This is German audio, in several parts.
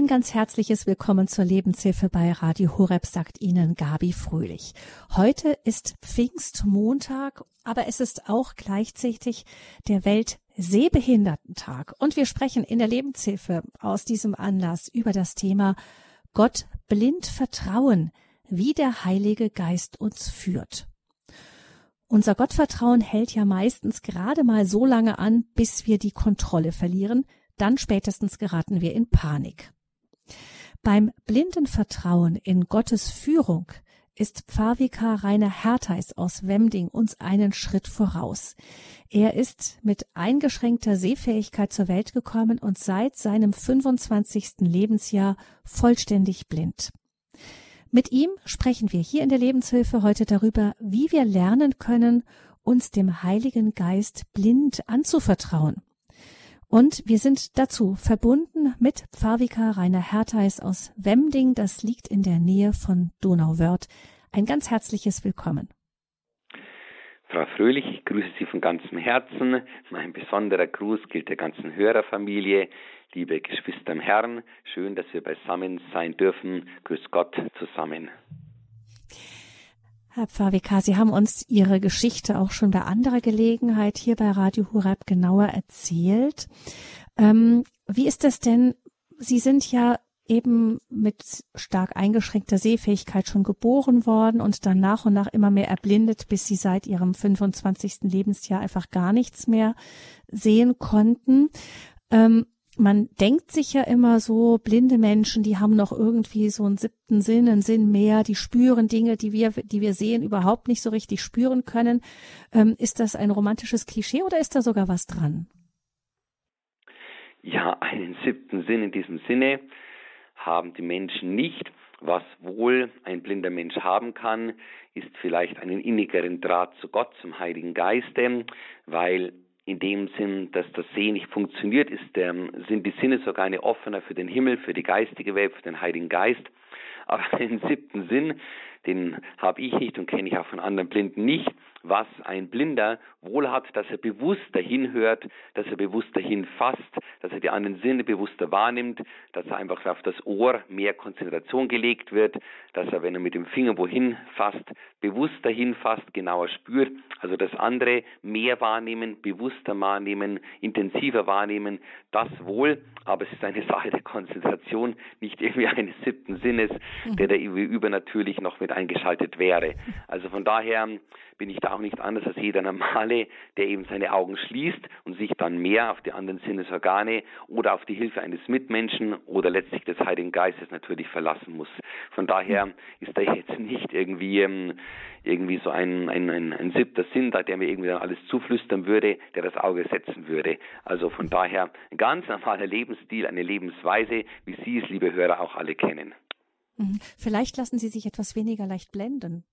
Ein ganz herzliches Willkommen zur Lebenshilfe bei Radio Horeb, sagt Ihnen Gabi Fröhlich. Heute ist Pfingstmontag, aber es ist auch gleichzeitig der Weltsehbehindertentag. Und wir sprechen in der Lebenshilfe aus diesem Anlass über das Thema Gott blind vertrauen, wie der Heilige Geist uns führt. Unser Gottvertrauen hält ja meistens gerade mal so lange an, bis wir die Kontrolle verlieren, dann spätestens geraten wir in Panik. Beim blinden Vertrauen in Gottes Führung ist Pfarrvikar Rainer Hertheis aus Wemding uns einen Schritt voraus. Er ist mit eingeschränkter Sehfähigkeit zur Welt gekommen und seit seinem 25. Lebensjahr vollständig blind. Mit ihm sprechen wir hier in der Lebenshilfe heute darüber, wie wir lernen können, uns dem Heiligen Geist blind anzuvertrauen. Und wir sind dazu verbunden mit Pfarrvikar Rainer Hertheis aus Wemding. Das liegt in der Nähe von Donauwörth. Ein ganz herzliches Willkommen. Frau Fröhlich, ich grüße Sie von ganzem Herzen. Mein besonderer Gruß gilt der ganzen Hörerfamilie. Liebe Geschwister im Herrn, schön, dass wir beisammen sein dürfen. Grüß Gott zusammen. Herr Pfarrvikar, Sie haben uns Ihre Geschichte auch schon bei anderer Gelegenheit hier bei Radio Hurab genauer erzählt. Ähm, wie ist das denn? Sie sind ja eben mit stark eingeschränkter Sehfähigkeit schon geboren worden und dann nach und nach immer mehr erblindet, bis Sie seit Ihrem 25. Lebensjahr einfach gar nichts mehr sehen konnten. Ähm, man denkt sich ja immer so, blinde Menschen, die haben noch irgendwie so einen siebten Sinn, einen Sinn mehr, die spüren Dinge, die wir, die wir sehen, überhaupt nicht so richtig spüren können. Ähm, ist das ein romantisches Klischee oder ist da sogar was dran? Ja, einen siebten Sinn in diesem Sinne haben die Menschen nicht. Was wohl ein blinder Mensch haben kann, ist vielleicht einen innigeren Draht zu Gott, zum Heiligen Geiste, weil in dem Sinn, dass das Sehen nicht funktioniert, ist, ähm, sind die Sinne sogar eine offener für den Himmel, für die geistige Welt, für den Heiligen Geist. Aber den siebten Sinn, den habe ich nicht und kenne ich auch von anderen Blinden nicht, was ein Blinder wohl hat, dass er bewusst dahin hört, dass er bewusst dahin fasst, dass er die anderen Sinne bewusster wahrnimmt, dass er einfach auf das Ohr mehr Konzentration gelegt wird, dass er, wenn er mit dem Finger wohin fasst, bewusst dahin fasst, genauer spürt, also das andere mehr wahrnehmen, bewusster wahrnehmen, intensiver wahrnehmen, das wohl, aber es ist eine Sache der Konzentration, nicht irgendwie eines siebten Sinnes, der da übernatürlich noch mit eingeschaltet wäre. Also von daher bin ich da auch nicht anders als jeder Normale, der eben seine Augen schließt und sich dann mehr auf die anderen Sinnesorgane oder auf die Hilfe eines Mitmenschen oder letztlich des Heiligen Geistes natürlich verlassen muss. Von daher ist da jetzt nicht irgendwie ähm, irgendwie so ein, ein, ein, ein siebter Sinn da, der mir irgendwie dann alles zuflüstern würde, der das Auge setzen würde. Also von daher ein ganz normaler Lebensstil, eine Lebensweise, wie Sie es, liebe Hörer, auch alle kennen. Mhm. Vielleicht lassen Sie sich etwas weniger leicht blenden.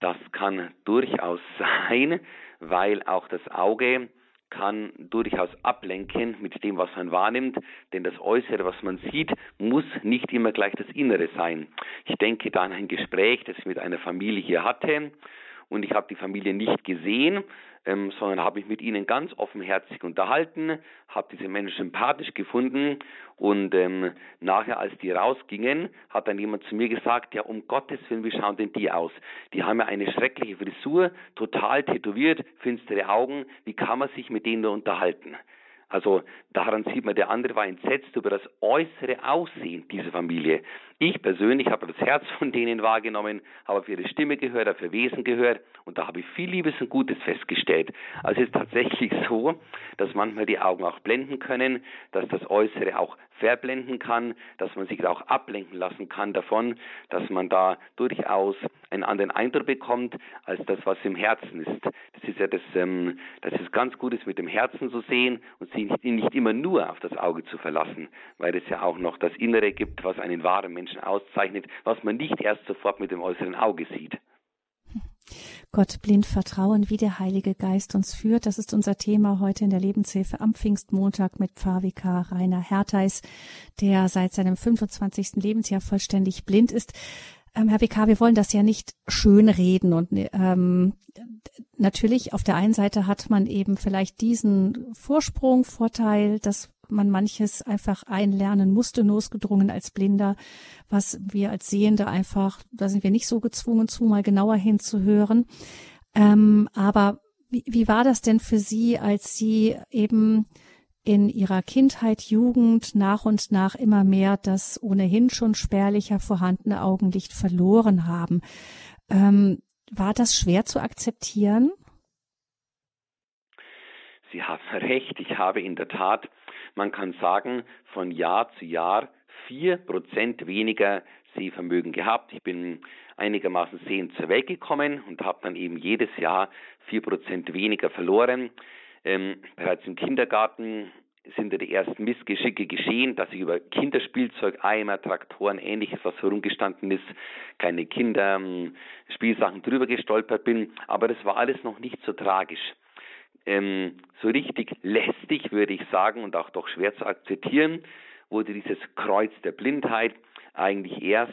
Das kann durchaus sein, weil auch das Auge kann durchaus ablenken mit dem, was man wahrnimmt, denn das Äußere, was man sieht, muss nicht immer gleich das Innere sein. Ich denke da an ein Gespräch, das ich mit einer Familie hier hatte und ich habe die Familie nicht gesehen, ähm, sondern habe mich mit ihnen ganz offenherzig unterhalten, habe diese Menschen sympathisch gefunden und ähm, nachher, als die rausgingen, hat dann jemand zu mir gesagt, ja um Gottes Willen, wie schauen denn die aus? Die haben ja eine schreckliche Frisur, total tätowiert, finstere Augen, wie kann man sich mit denen nur unterhalten? Also daran sieht man, der andere war entsetzt über das äußere Aussehen dieser Familie. Ich persönlich habe das Herz von denen wahrgenommen, habe auf ihre Stimme gehört, auf ihr Wesen gehört und da habe ich viel Liebes und Gutes festgestellt. Also es ist tatsächlich so, dass manchmal die Augen auch blenden können, dass das Äußere auch verblenden kann, dass man sich auch ablenken lassen kann davon, dass man da durchaus einen anderen Eindruck bekommt als das, was im Herzen ist. Das ist ja das, ähm, das ist ganz Gutes mit dem Herzen zu sehen und sich nicht, nicht immer nur auf das Auge zu verlassen, weil es ja auch noch das Innere gibt, was einen wahren Menschen auszeichnet, was man nicht erst sofort mit dem äußeren Auge sieht. Gott blind vertrauen, wie der Heilige Geist uns führt. Das ist unser Thema heute in der Lebenshilfe am Pfingstmontag mit Pfarrvikar Rainer Hertheis, der seit seinem 25. Lebensjahr vollständig blind ist. Ähm, Herr Vikar, wir wollen das ja nicht schön reden und ähm, natürlich auf der einen Seite hat man eben vielleicht diesen Vorsprung, Vorteil, dass man manches einfach einlernen musste, losgedrungen als Blinder, was wir als Sehende einfach, da sind wir nicht so gezwungen zu, mal genauer hinzuhören. Ähm, aber wie, wie war das denn für Sie, als Sie eben in ihrer Kindheit, Jugend nach und nach immer mehr das ohnehin schon spärlicher vorhandene Augenlicht verloren haben. Ähm, war das schwer zu akzeptieren? Sie haben recht. Ich habe in der Tat, man kann sagen, von Jahr zu Jahr vier Prozent weniger Sehvermögen gehabt. Ich bin einigermaßen sehend zur Welt gekommen und habe dann eben jedes Jahr vier Prozent weniger verloren. Ähm, bereits im Kindergarten sind ja die ersten Missgeschicke geschehen, dass ich über Kinderspielzeug, Eimer, Traktoren, ähnliches, was herumgestanden ist, keine Kinderspielsachen drüber gestolpert bin. Aber das war alles noch nicht so tragisch. Ähm, so richtig lästig, würde ich sagen, und auch doch schwer zu akzeptieren, wurde dieses Kreuz der Blindheit eigentlich erst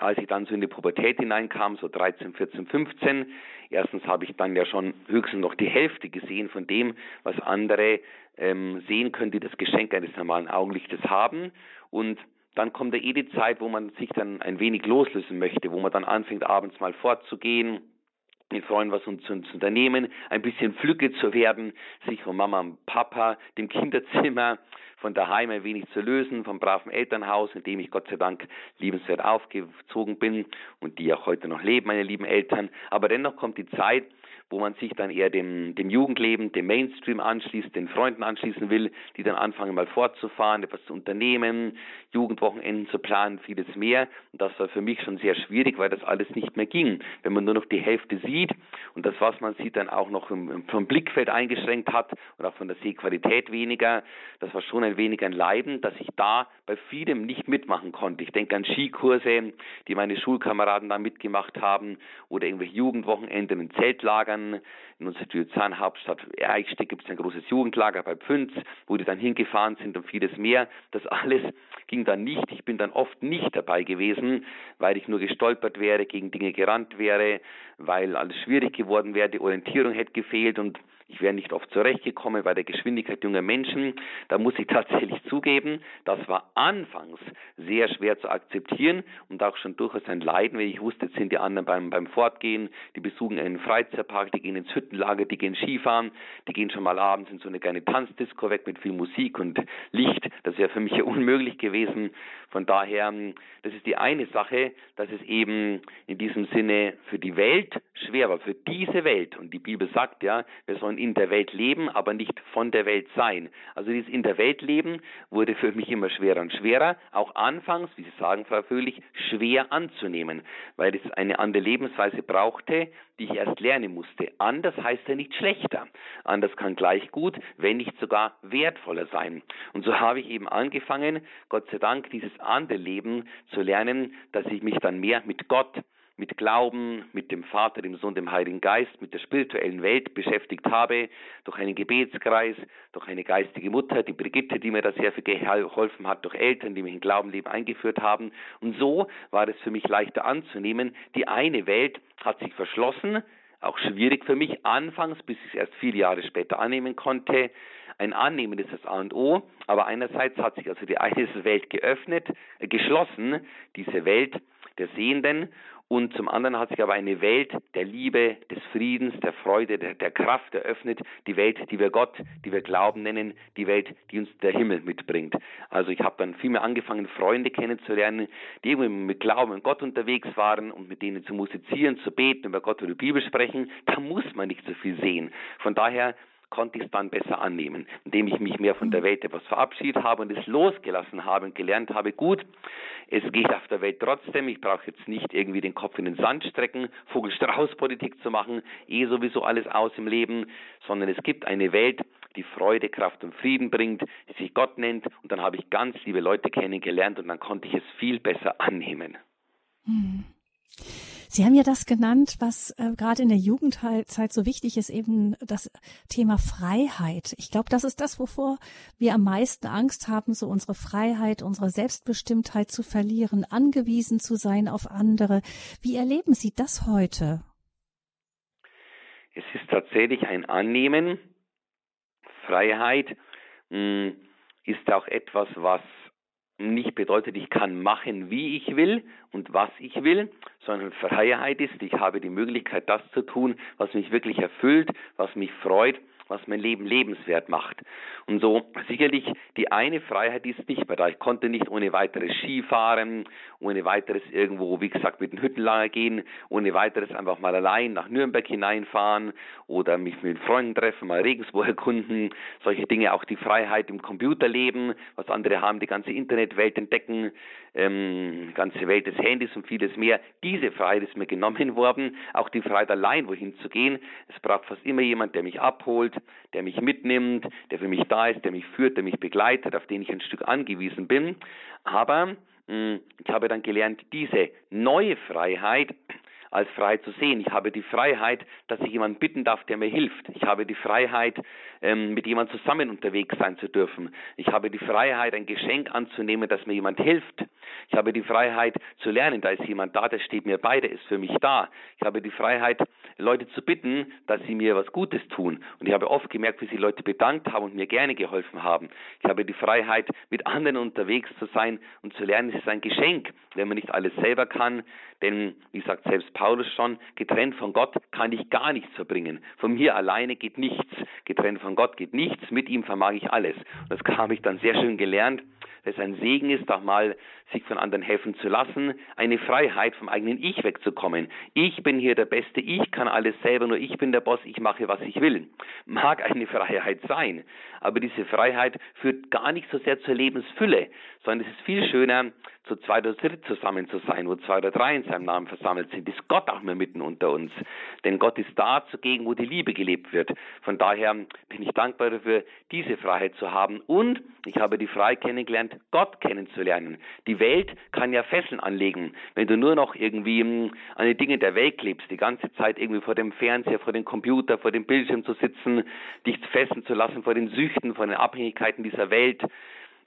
als ich dann so in die Pubertät hineinkam, so 13, 14, 15, erstens habe ich dann ja schon höchstens noch die Hälfte gesehen von dem, was andere ähm, sehen können, die das Geschenk eines normalen Augenlichtes haben. Und dann kommt da eh die Zeit, wo man sich dann ein wenig loslösen möchte, wo man dann anfängt, abends mal fortzugehen, mit Freunden was zu, zu unternehmen, ein bisschen flügge zu werden, sich von Mama und Papa, dem Kinderzimmer, von daheim ein wenig zu lösen, vom braven Elternhaus, in dem ich Gott sei Dank liebenswert aufgezogen bin und die auch heute noch leben, meine lieben Eltern. Aber dennoch kommt die Zeit, wo man sich dann eher dem, dem Jugendleben, dem Mainstream anschließt, den Freunden anschließen will, die dann anfangen mal fortzufahren, etwas zu unternehmen, Jugendwochenenden zu planen, vieles mehr. Und das war für mich schon sehr schwierig, weil das alles nicht mehr ging. Wenn man nur noch die Hälfte sieht und das, was man sieht, dann auch noch im, vom Blickfeld eingeschränkt hat und auch von der Sehqualität weniger, das war schon ein wenig ein Leiden, dass ich da bei vielem nicht mitmachen konnte. Ich denke an Skikurse, die meine Schulkameraden da mitgemacht haben oder irgendwelche Jugendwochenenden in Zeltlagern Bayern, in unserer Diözesanhauptstadt Eichstätt gibt es ein großes Jugendlager bei Pfünz, wo die dann hingefahren sind und vieles mehr. Das alles ging dann nicht. Ich bin dann oft nicht dabei gewesen, weil ich nur gestolpert wäre, gegen Dinge gerannt wäre, weil alles schwierig geworden wäre, die Orientierung hätte gefehlt und ich wäre nicht oft zurechtgekommen bei der Geschwindigkeit junger Menschen. Da muss ich tatsächlich zugeben, das war anfangs sehr schwer zu akzeptieren und auch schon durchaus ein Leiden, wenn ich wusste, jetzt sind die anderen beim, beim Fortgehen, die besuchen einen Freizeitpark, die gehen ins Hüttenlager, die gehen Skifahren, die gehen schon mal abends in so eine kleine Tanzdisco weg mit viel Musik und Licht. Das wäre für mich ja unmöglich gewesen. Von daher, das ist die eine Sache, dass es eben in diesem Sinne für die Welt schwer war, für diese Welt. Und die Bibel sagt ja, wir sollen in der Welt leben, aber nicht von der Welt sein. Also dieses in der Welt leben wurde für mich immer schwerer und schwerer, auch anfangs, wie Sie sagen, Frau Fröhlich, schwer anzunehmen, weil es eine andere Lebensweise brauchte, die ich erst lernen musste. Anders heißt ja nicht schlechter. Anders kann gleich gut, wenn nicht sogar wertvoller sein. Und so habe ich eben angefangen, Gott sei Dank, dieses andere Leben zu lernen, dass ich mich dann mehr mit Gott mit Glauben, mit dem Vater, dem Sohn, dem Heiligen Geist, mit der spirituellen Welt beschäftigt habe, durch einen Gebetskreis, durch eine geistige Mutter, die Brigitte, die mir da sehr viel geholfen hat, durch Eltern, die mich in Glaubenleben eingeführt haben. Und so war es für mich leichter anzunehmen. Die eine Welt hat sich verschlossen, auch schwierig für mich anfangs, bis ich es erst viele Jahre später annehmen konnte. Ein Annehmen ist das A und O, aber einerseits hat sich also die eine Welt geöffnet, äh, geschlossen, diese Welt der Sehenden, und zum anderen hat sich aber eine Welt der Liebe, des Friedens, der Freude, der, der, Kraft eröffnet, die Welt, die wir Gott, die wir Glauben nennen, die Welt, die uns der Himmel mitbringt. Also ich habe dann viel mehr angefangen, Freunde kennenzulernen, die irgendwie mit Glauben und Gott unterwegs waren und mit denen zu musizieren, zu beten, über Gott oder die Bibel sprechen. Da muss man nicht so viel sehen. Von daher konnte ich es dann besser annehmen, indem ich mich mehr von der Welt etwas verabschiedet habe und es losgelassen habe und gelernt habe, gut, es geht auf der Welt trotzdem, ich brauche jetzt nicht irgendwie den Kopf in den Sand strecken, Vogelstrauß-Politik zu machen, eh sowieso alles aus im Leben, sondern es gibt eine Welt, die Freude, Kraft und Frieden bringt, die sich Gott nennt und dann habe ich ganz liebe Leute kennengelernt und dann konnte ich es viel besser annehmen. Hm. Sie haben ja das genannt, was äh, gerade in der Jugendzeit so wichtig ist, eben das Thema Freiheit. Ich glaube, das ist das, wovor wir am meisten Angst haben, so unsere Freiheit, unsere Selbstbestimmtheit zu verlieren, angewiesen zu sein auf andere. Wie erleben Sie das heute? Es ist tatsächlich ein Annehmen, Freiheit. Mh, hm, ist auch etwas, was nicht bedeutet, ich kann machen, wie ich will und was ich will, sondern Freiheit ist, ich habe die Möglichkeit, das zu tun, was mich wirklich erfüllt, was mich freut was mein Leben lebenswert macht. Und so sicherlich die eine Freiheit ist nicht mehr da. Ich konnte nicht ohne weiteres Skifahren, ohne weiteres irgendwo, wie gesagt, mit den Hüttenlager gehen, ohne weiteres einfach mal allein nach Nürnberg hineinfahren oder mich mit Freunden treffen, mal Regensburg erkunden, solche Dinge, auch die Freiheit im Computerleben, was andere haben, die ganze Internetwelt entdecken, ähm, ganze Welt des Handys und vieles mehr. Diese Freiheit ist mir genommen worden, auch die Freiheit allein wohin zu gehen. Es braucht fast immer jemand, der mich abholt, der mich mitnimmt, der für mich da ist, der mich führt, der mich begleitet, auf den ich ein Stück angewiesen bin. Aber mh, hm, ich habe dann gelernt, diese neue Freiheit als frei zu sehen. Ich habe die Freiheit, dass ich jemanden bitten darf, der mir hilft. Ich habe die Freiheit, ähm, mit jemandem zusammen unterwegs sein zu dürfen. Ich habe die Freiheit, ein Geschenk anzunehmen, dass mir jemand hilft. Ich habe die Freiheit zu lernen, da ist jemand da, der steht mir bei, der ist für mich da. Ich habe die Freiheit, Leute zu bitten, dass sie mir was Gutes tun. Und ich habe oft gemerkt, wie sie Leute bedankt haben und mir gerne geholfen haben. Ich habe die Freiheit, mit anderen unterwegs zu sein und zu lernen, es ist ein Geschenk, wenn man nicht alles selber kann. Denn, wie sagt selbst Paulus schon, getrennt von Gott kann ich gar nichts verbringen. Von mir alleine geht nichts. Getrennt von Gott geht nichts. Mit ihm vermag ich alles. Und das habe ich dann sehr schön gelernt, dass es ein Segen ist, auch mal sich von anderen helfen zu lassen, eine Freiheit vom eigenen Ich wegzukommen. Ich bin hier der Beste, ich kann alles selber, nur ich bin der Boss, ich mache, was ich will. Mag eine Freiheit sein, aber diese Freiheit führt gar nicht so sehr zur Lebensfülle, sondern es ist viel schöner, zu zweit oder dritt zusammen zu sein, wo zwei oder drei in seinem Namen versammelt sind, ist Gott auch mehr mitten unter uns. Denn Gott ist da zugegen, wo die Liebe gelebt wird. Von daher bin ich dankbar dafür, diese Freiheit zu haben. Und ich habe die Freiheit kennengelernt, Gott kennenzulernen. Die Welt kann ja Fesseln anlegen. Wenn du nur noch irgendwie hm, an den Dingen der Welt lebst, die ganze Zeit irgendwie vor dem Fernseher, vor dem Computer, vor dem Bildschirm zu sitzen, dich fesseln zu lassen vor den Süchten, vor den Abhängigkeiten dieser Welt,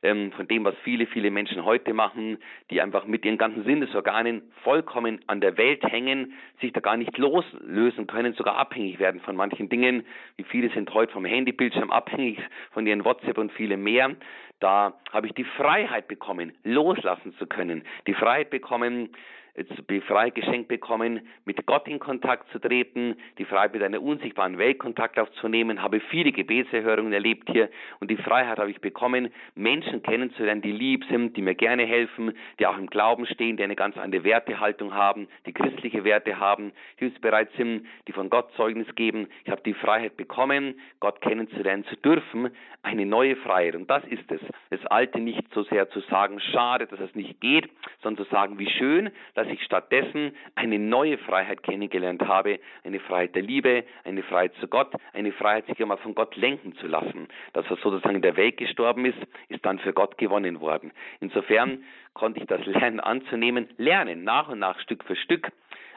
ähm, von dem, was viele, viele Menschen heute machen, die einfach mit ihren ganzen Sinnesorganen vollkommen an der Welt hängen, sich da gar nicht loslösen können, sogar abhängig werden von manchen Dingen. Wie viele sind heute vom Handybildschirm abhängig, von ihren WhatsApp und viele mehr. Da habe ich die Freiheit bekommen, loslassen zu können. Die Freiheit bekommen, die Freiheit geschenkt bekommen, mit Gott in Kontakt zu treten, die Freiheit mit einer unsichtbaren Welt Kontakt aufzunehmen, habe viele Gebetserhörungen erlebt hier und die Freiheit habe ich bekommen, Menschen kennenzulernen, die lieb sind, die mir gerne helfen, die auch im Glauben stehen, die eine ganz andere Wertehaltung haben, die christliche Werte haben, die uns bereit sind, die von Gott Zeugnis geben. Ich habe die Freiheit bekommen, Gott kennenzulernen zu dürfen, eine neue Freiheit. Und das ist es. Das Alte nicht so sehr zu sagen, schade, dass es nicht geht, sondern zu sagen, wie schön, dass dass ich stattdessen eine neue Freiheit kennengelernt habe, eine Freiheit der Liebe, eine Freiheit zu Gott, eine Freiheit, sich einmal von Gott lenken zu lassen. Das, was sozusagen in der Welt gestorben ist, ist dann für Gott gewonnen worden. Insofern konnte ich das Lernen anzunehmen, lernen, nach und nach, Stück für Stück,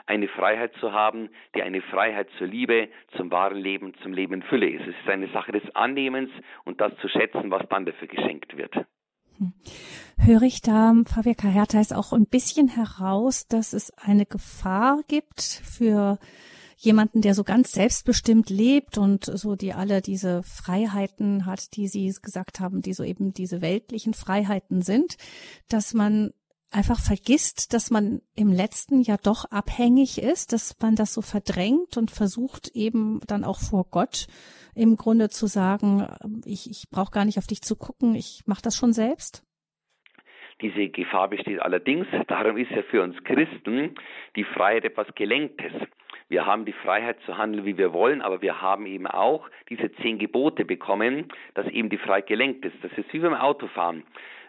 eine Freiheit zu haben, die eine Freiheit zur Liebe, zum wahren Leben, zum Leben in Fülle ist. Es ist eine Sache des Annehmens und das zu schätzen, was dann dafür geschenkt wird. Höre ich da, Fabia Hertha, ist auch ein bisschen heraus, dass es eine Gefahr gibt für jemanden, der so ganz selbstbestimmt lebt und so die alle diese Freiheiten hat, die Sie gesagt haben, die so eben diese weltlichen Freiheiten sind, dass man einfach vergisst, dass man im letzten Jahr doch abhängig ist, dass man das so verdrängt und versucht eben dann auch vor Gott im Grunde zu sagen, ich, ich brauche gar nicht auf dich zu gucken, ich mache das schon selbst? Diese Gefahr besteht allerdings, darum ist ja für uns Christen die Freiheit etwas Gelenktes. Wir haben die Freiheit zu handeln, wie wir wollen, aber wir haben eben auch diese zehn Gebote bekommen, dass eben die Freiheit gelenkt ist. Das ist wie beim Autofahren.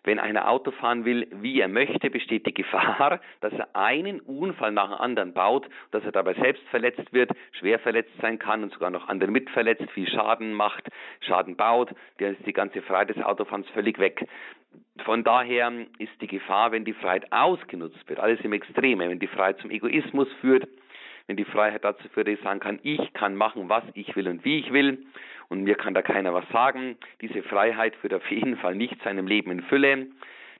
Wenn einer Auto fahren will, wie er möchte, besteht die Gefahr, dass er einen Unfall nach dem anderen baut, dass er dabei selbst verletzt wird, schwer verletzt sein kann und sogar noch andere mitverletzt, viel Schaden macht, Schaden baut, dann ist die ganze Freiheit des Autofahrens völlig weg. Von daher ist die Gefahr, wenn die Freiheit ausgenutzt wird, alles im Extreme, wenn die Freiheit zum Egoismus führt, wenn die Freiheit dazu führt, dass ich sagen kann, ich kann machen, was ich will und wie ich will und mir kann da keiner was sagen. Diese Freiheit führt auf jeden Fall nicht zu einem Leben in Fülle.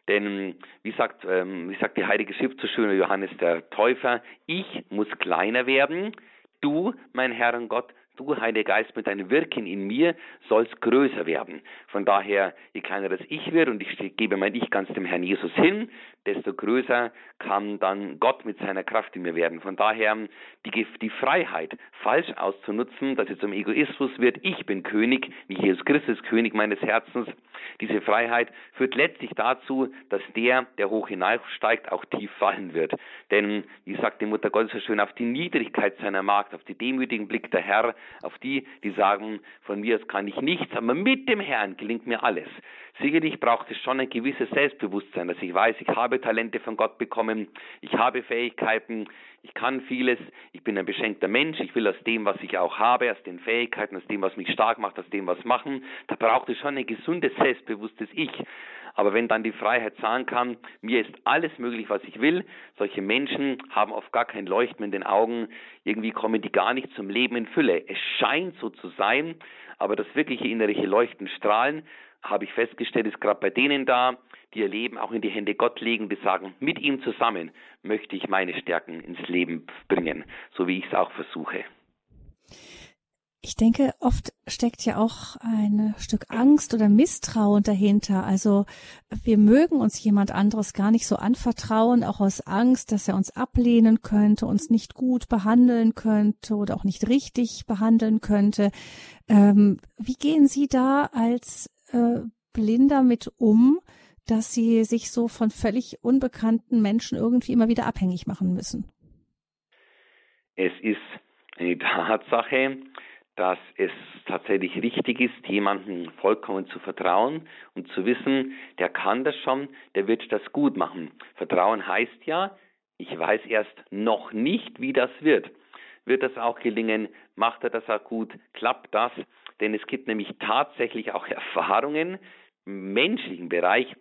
Denn wie sagt, ähm, wie sagt die Heilige Schrift so schön, Johannes der Täufer, ich muss kleiner werden, du, mein Herr und Gott, du, Heiliger Geist, mit deinem Wirken in mir sollst größer werden. Von daher, je kleiner das Ich wird und ich gebe mein Ich ganz dem Herrn Jesus hin, desto größer kann dann Gott mit seiner Kraft in mir werden. Von daher, die, die Freiheit falsch auszunutzen, dass sie zum Egoismus wird, ich bin König, wie Jesus Christus König meines Herzens, diese Freiheit führt letztlich dazu, dass der, der hoch hinaufsteigt, auch tief fallen wird. Denn, wie sagt die Mutter Gottes so schön, auf die Niedrigkeit seiner Magd, auf die demütigen Blick der Herr, auf die, die sagen, von mir aus kann ich nichts, aber mit dem Herrn gelingt mir alles. Sicherlich braucht es schon ein gewisses Selbstbewusstsein, dass ich weiß, ich habe Talente von Gott bekommen, ich habe Fähigkeiten, ich kann vieles, ich bin ein beschenkter Mensch, ich will aus dem, was ich auch habe, aus den Fähigkeiten, aus dem, was mich stark macht, aus dem was machen. Da braucht es schon ein gesundes, selbstbewusstes Ich. Aber wenn dann die Freiheit sagen kann, mir ist alles möglich, was ich will, solche Menschen haben oft gar kein Leuchten in den Augen, irgendwie kommen die gar nicht zum Leben in Fülle. Es scheint so zu sein, aber das wirkliche innerliche Leuchten, Strahlen, habe ich festgestellt, ist gerade bei denen da, die ihr Leben auch in die Hände Gott legen, die sagen, mit ihm zusammen möchte ich meine Stärken ins Leben bringen, so wie ich es auch versuche. Ich denke, oft steckt ja auch ein Stück Angst oder Misstrauen dahinter. Also wir mögen uns jemand anderes gar nicht so anvertrauen, auch aus Angst, dass er uns ablehnen könnte, uns nicht gut behandeln könnte oder auch nicht richtig behandeln könnte. Ähm, wie gehen Sie da als äh, Blinder mit um, dass Sie sich so von völlig unbekannten Menschen irgendwie immer wieder abhängig machen müssen? Es ist eine Tatsache, dass es tatsächlich richtig ist, jemandem vollkommen zu vertrauen und zu wissen, der kann das schon, der wird das gut machen. Vertrauen heißt ja, ich weiß erst noch nicht, wie das wird. Wird das auch gelingen? Macht er das auch gut? Klappt das? Denn es gibt nämlich tatsächlich auch Erfahrungen im menschlichen Bereich,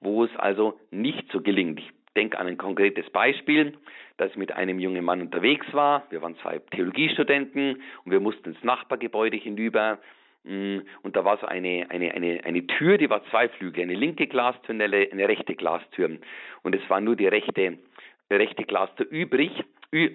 wo es also nicht so gelingt. Denke an ein konkretes Beispiel, dass ich mit einem jungen Mann unterwegs war. Wir waren zwei Theologiestudenten und wir mussten ins Nachbargebäude hinüber. Mm, und da war so eine, eine, eine, eine Tür, die war zweiflügig, eine linke Glastür und eine, eine rechte Glastür. Und es war nur die rechte, die rechte Glastür übrig,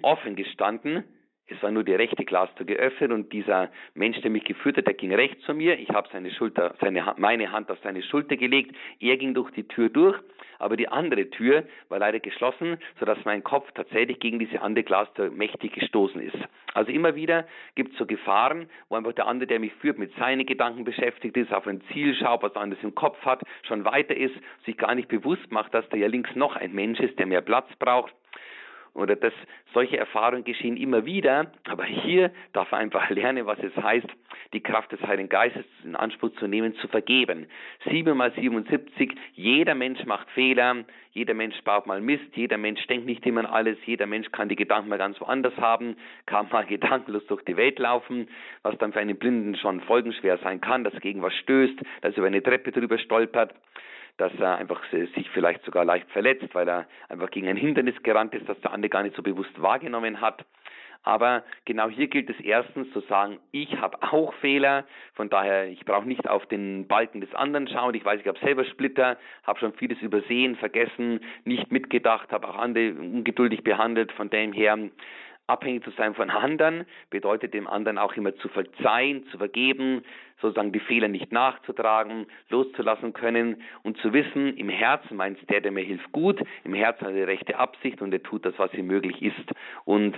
offen gestanden. Es war nur die rechte Glastür geöffnet und dieser Mensch, der mich geführt hat, der ging rechts zu mir. Ich habe seine Schulter, seine, meine Hand auf seine Schulter gelegt. Er ging durch die Tür durch, aber die andere Tür war leider geschlossen, sodass mein Kopf tatsächlich gegen diese andere Glastür mächtig gestoßen ist. Also immer wieder gibt es so Gefahren, wo einfach der andere, der mich führt, mit seinen Gedanken beschäftigt ist, auf ein Ziel schaut, was anderes im Kopf hat, schon weiter ist, sich gar nicht bewusst macht, dass da ja links noch ein Mensch ist, der mehr Platz braucht oder dass solche Erfahrungen geschehen immer wieder, aber hier darf er einfach lernen, was es heißt, die Kraft des Heiligen Geistes in Anspruch zu nehmen, zu vergeben. 7 mal 77, jeder Mensch macht Fehler, jeder Mensch baut mal Mist, jeder Mensch denkt nicht immer an alles, jeder Mensch kann die Gedanken mal ganz woanders haben, kann mal gedankenlos durch die Welt laufen, was dann für einen Blinden schon folgenschwer sein kann, dass er gegen was stößt, dass er über eine Treppe drüber stolpert dass er einfach sich vielleicht sogar leicht verletzt, weil er einfach gegen ein Hindernis gerannt ist, das der andere gar nicht so bewusst wahrgenommen hat. Aber genau hier gilt es erstens zu sagen, ich habe auch Fehler, von daher, ich brauche nicht auf den Balken des anderen schauen. Ich weiß, ich habe selber Splitter, habe schon vieles übersehen, vergessen, nicht mitgedacht, habe auch andere ungeduldig behandelt. Von dem her abhängig zu sein von anderen, bedeutet dem anderen auch immer zu verzeihen, zu vergeben, sozusagen die Fehler nicht nachzutragen, loszulassen können und zu wissen, im Herzen meint der, der mir hilft, gut, im Herzen hat er die rechte Absicht und er tut das, was ihm möglich ist. Und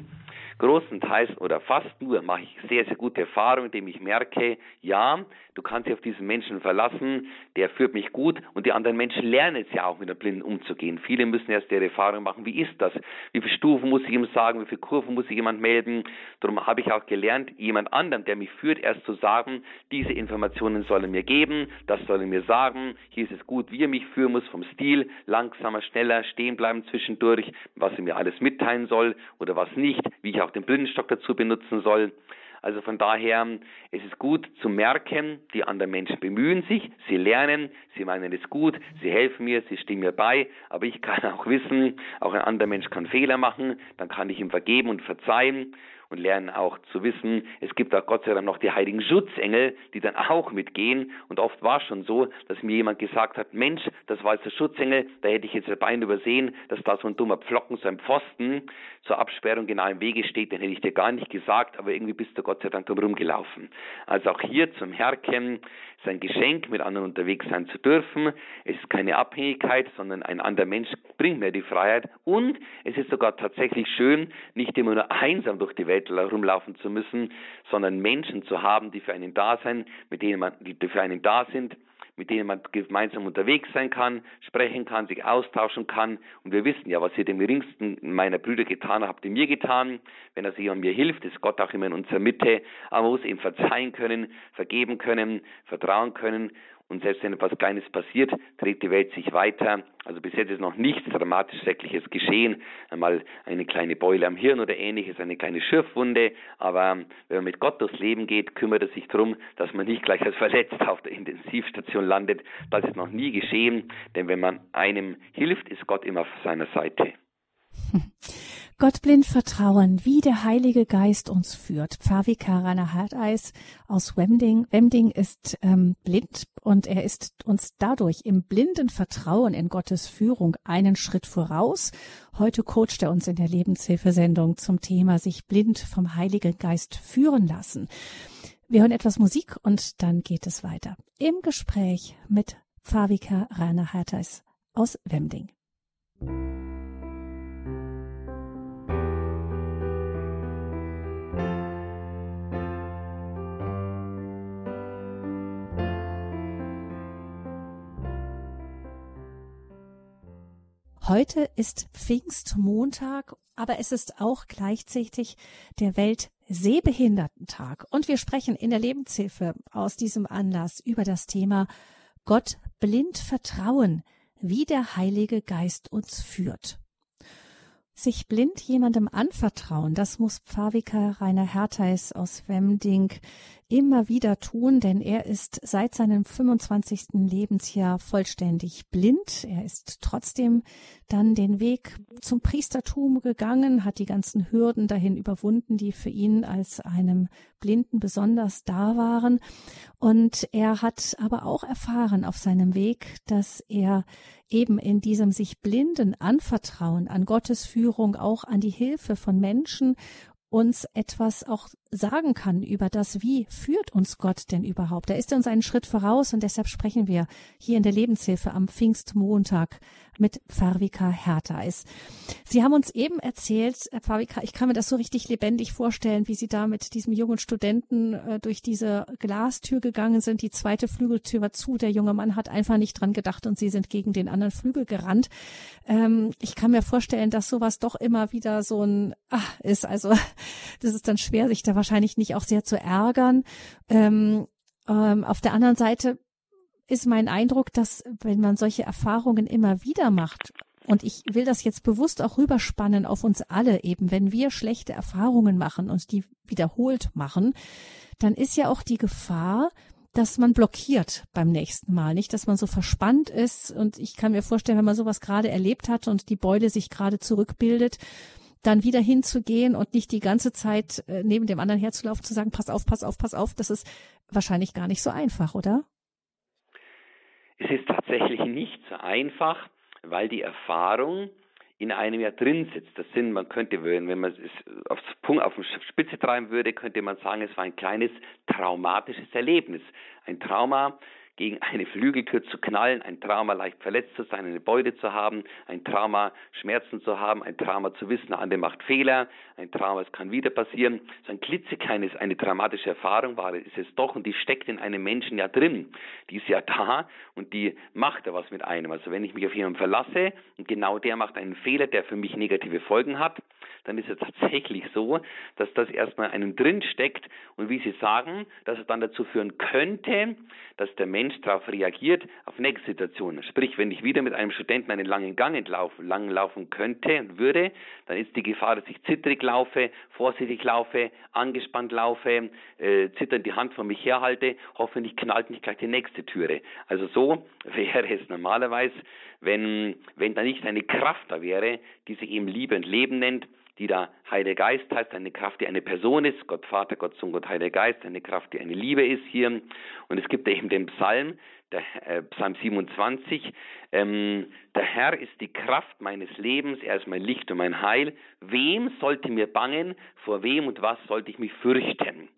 großenteils oder fast nur mache ich sehr, sehr gute Erfahrungen, indem ich merke, ja, du kannst dich auf diesen Menschen verlassen, der führt mich gut und die anderen Menschen lernen es ja auch mit der Blinden umzugehen. Viele müssen erst ihre Erfahrung machen, wie ist das? Wie viele Stufen muss ich ihm sagen, wie viele Kurven muss ich jemand melden? Darum habe ich auch gelernt, jemand anderen, der mich führt, erst zu sagen, diese diese Informationen soll er mir geben, das soll er mir sagen, hier ist es gut, wie er mich führen muss, vom Stil, langsamer, schneller, stehen bleiben zwischendurch, was er mir alles mitteilen soll oder was nicht, wie ich auch den Blindenstock dazu benutzen soll. Also von daher, es ist gut zu merken, die anderen Menschen bemühen sich, sie lernen, sie meinen es gut, sie helfen mir, sie stehen mir bei, aber ich kann auch wissen, auch ein anderer Mensch kann Fehler machen, dann kann ich ihm vergeben und verzeihen und lernen auch zu wissen, es gibt auch Gott sei Dank noch die heiligen Schutzengel, die dann auch mitgehen. Und oft war es schon so, dass mir jemand gesagt hat, Mensch, das war jetzt der Schutzengel, da hätte ich jetzt ein Bein übersehen, dass da so ein dummer Pflocken, so ein Pfosten zur Absperrung genau im Wege steht, den hätte ich dir gar nicht gesagt, aber irgendwie bist du Gott sei Dank drum rumgelaufen. Also auch hier zum Herken ist ein Geschenk, mit anderen unterwegs sein zu dürfen. Es ist keine Abhängigkeit, sondern ein anderer Mensch bringt mir die Freiheit. Und es ist sogar tatsächlich schön, nicht immer nur einsam durch die Welt herumlaufen zu müssen, sondern Menschen zu haben, die für einen da sein, mit denen man, die für einen da sind, mit denen man gemeinsam unterwegs sein kann, sprechen kann, sich austauschen kann. Und wir wissen ja, was ihr dem geringsten meiner Brüder getan habt, ihr mir getan. Wenn er sich an mir hilft, ist Gott auch immer in unserer Mitte. Aber man muss ihm verzeihen können, vergeben können, vertrauen können. Und selbst wenn etwas Kleines passiert, dreht die Welt sich weiter. Also bis jetzt ist noch nichts dramatisch Schreckliches geschehen. Einmal eine kleine Beule am Hirn oder ähnliches, eine kleine Schürfwunde. Aber wenn man mit Gott durchs Leben geht, kümmert er sich darum, dass man nicht gleich als verletzt auf der Intensivstation landet. Das ist noch nie geschehen. Denn wenn man einem hilft, ist Gott immer auf seiner Seite. Gott blind vertrauen, wie der Heilige Geist uns führt. Pfarrvikar Rainer Harteis aus Wemding. Wemding ist ähm, blind und er ist uns dadurch im blinden Vertrauen in Gottes Führung einen Schritt voraus. Heute coacht er uns in der Lebenshilfesendung zum Thema sich blind vom Heiligen Geist führen lassen. Wir hören etwas Musik und dann geht es weiter. Im Gespräch mit Pfarrvikar Rainer Harteis aus Wemding. Heute ist Pfingstmontag, aber es ist auch gleichzeitig der Weltsehbehindertentag. Und wir sprechen in der Lebenshilfe aus diesem Anlass über das Thema Gott blind vertrauen, wie der Heilige Geist uns führt. Sich blind jemandem anvertrauen, das muss Pfarrvikar Rainer Hertheis aus Wemding immer wieder tun, denn er ist seit seinem 25. Lebensjahr vollständig blind. Er ist trotzdem dann den Weg zum Priestertum gegangen, hat die ganzen Hürden dahin überwunden, die für ihn als einem Blinden besonders da waren. Und er hat aber auch erfahren auf seinem Weg, dass er eben in diesem sich blinden Anvertrauen an Gottes Führung, auch an die Hilfe von Menschen uns etwas auch sagen kann über das, wie führt uns Gott denn überhaupt. Da ist er uns einen Schritt voraus und deshalb sprechen wir hier in der Lebenshilfe am Pfingstmontag mit Pfarrvika Hertheis. Sie haben uns eben erzählt, Pfarrvika, ich kann mir das so richtig lebendig vorstellen, wie Sie da mit diesem jungen Studenten äh, durch diese Glastür gegangen sind. Die zweite Flügeltür war zu. Der junge Mann hat einfach nicht dran gedacht und Sie sind gegen den anderen Flügel gerannt. Ähm, ich kann mir vorstellen, dass sowas doch immer wieder so ein ach, ist. Also das ist dann schwer, sich da wahrscheinlich nicht auch sehr zu ärgern. Ähm, ähm, auf der anderen Seite ist mein Eindruck, dass wenn man solche Erfahrungen immer wieder macht, und ich will das jetzt bewusst auch rüberspannen auf uns alle eben, wenn wir schlechte Erfahrungen machen und die wiederholt machen, dann ist ja auch die Gefahr, dass man blockiert beim nächsten Mal, nicht, dass man so verspannt ist. Und ich kann mir vorstellen, wenn man sowas gerade erlebt hat und die Beule sich gerade zurückbildet, dann wieder hinzugehen und nicht die ganze Zeit äh, neben dem anderen herzulaufen, zu sagen, pass auf, pass auf, pass auf, das ist wahrscheinlich gar nicht so einfach, oder? Es ist tatsächlich nicht so einfach, weil die Erfahrung in einem ja drin sitzt. Das sind, man könnte, wenn man es aufs Punkt, auf die Spitze treiben würde, könnte man sagen, es war ein kleines traumatisches Erlebnis. Ein Trauma, gegen eine Flügeltür zu knallen, ein Trauma leicht verletzt zu sein, eine Beute zu haben, ein Trauma Schmerzen zu haben, ein Trauma zu wissen, der andere macht Fehler, ein Trauma, es kann wieder passieren. So ein klitzekleines, eine dramatische Erfahrung war ist es doch und die steckt in einem Menschen ja drin. Die ist ja da und die macht ja was mit einem. Also wenn ich mich auf jemanden verlasse und genau der macht einen Fehler, der für mich negative Folgen hat, dann ist es tatsächlich so, dass das erstmal einem drin steckt und wie Sie sagen, dass es dann dazu führen könnte, dass der Mensch darauf reagiert, auf nächste Situationen. Sprich, wenn ich wieder mit einem Studenten einen langen Gang entlaufen, lang laufen könnte und würde, dann ist die Gefahr, dass ich zittrig laufe, vorsichtig laufe, angespannt laufe, äh, zitternd die Hand von mich herhalte, hoffentlich knallt nicht gleich die nächste Türe. Also so wäre es normalerweise, wenn, wenn da nicht eine Kraft da wäre, die sich eben Liebe und Leben nennt, die da Heilige Geist heißt, eine Kraft, die eine Person ist, Gott Vater, Gott Sohn, Gott Heiliger Geist, eine Kraft, die eine Liebe ist hier. Und es gibt eben den Psalm, der, äh, Psalm 27, ähm, der Herr ist die Kraft meines Lebens, er ist mein Licht und mein Heil. Wem sollte mir bangen, vor wem und was sollte ich mich fürchten?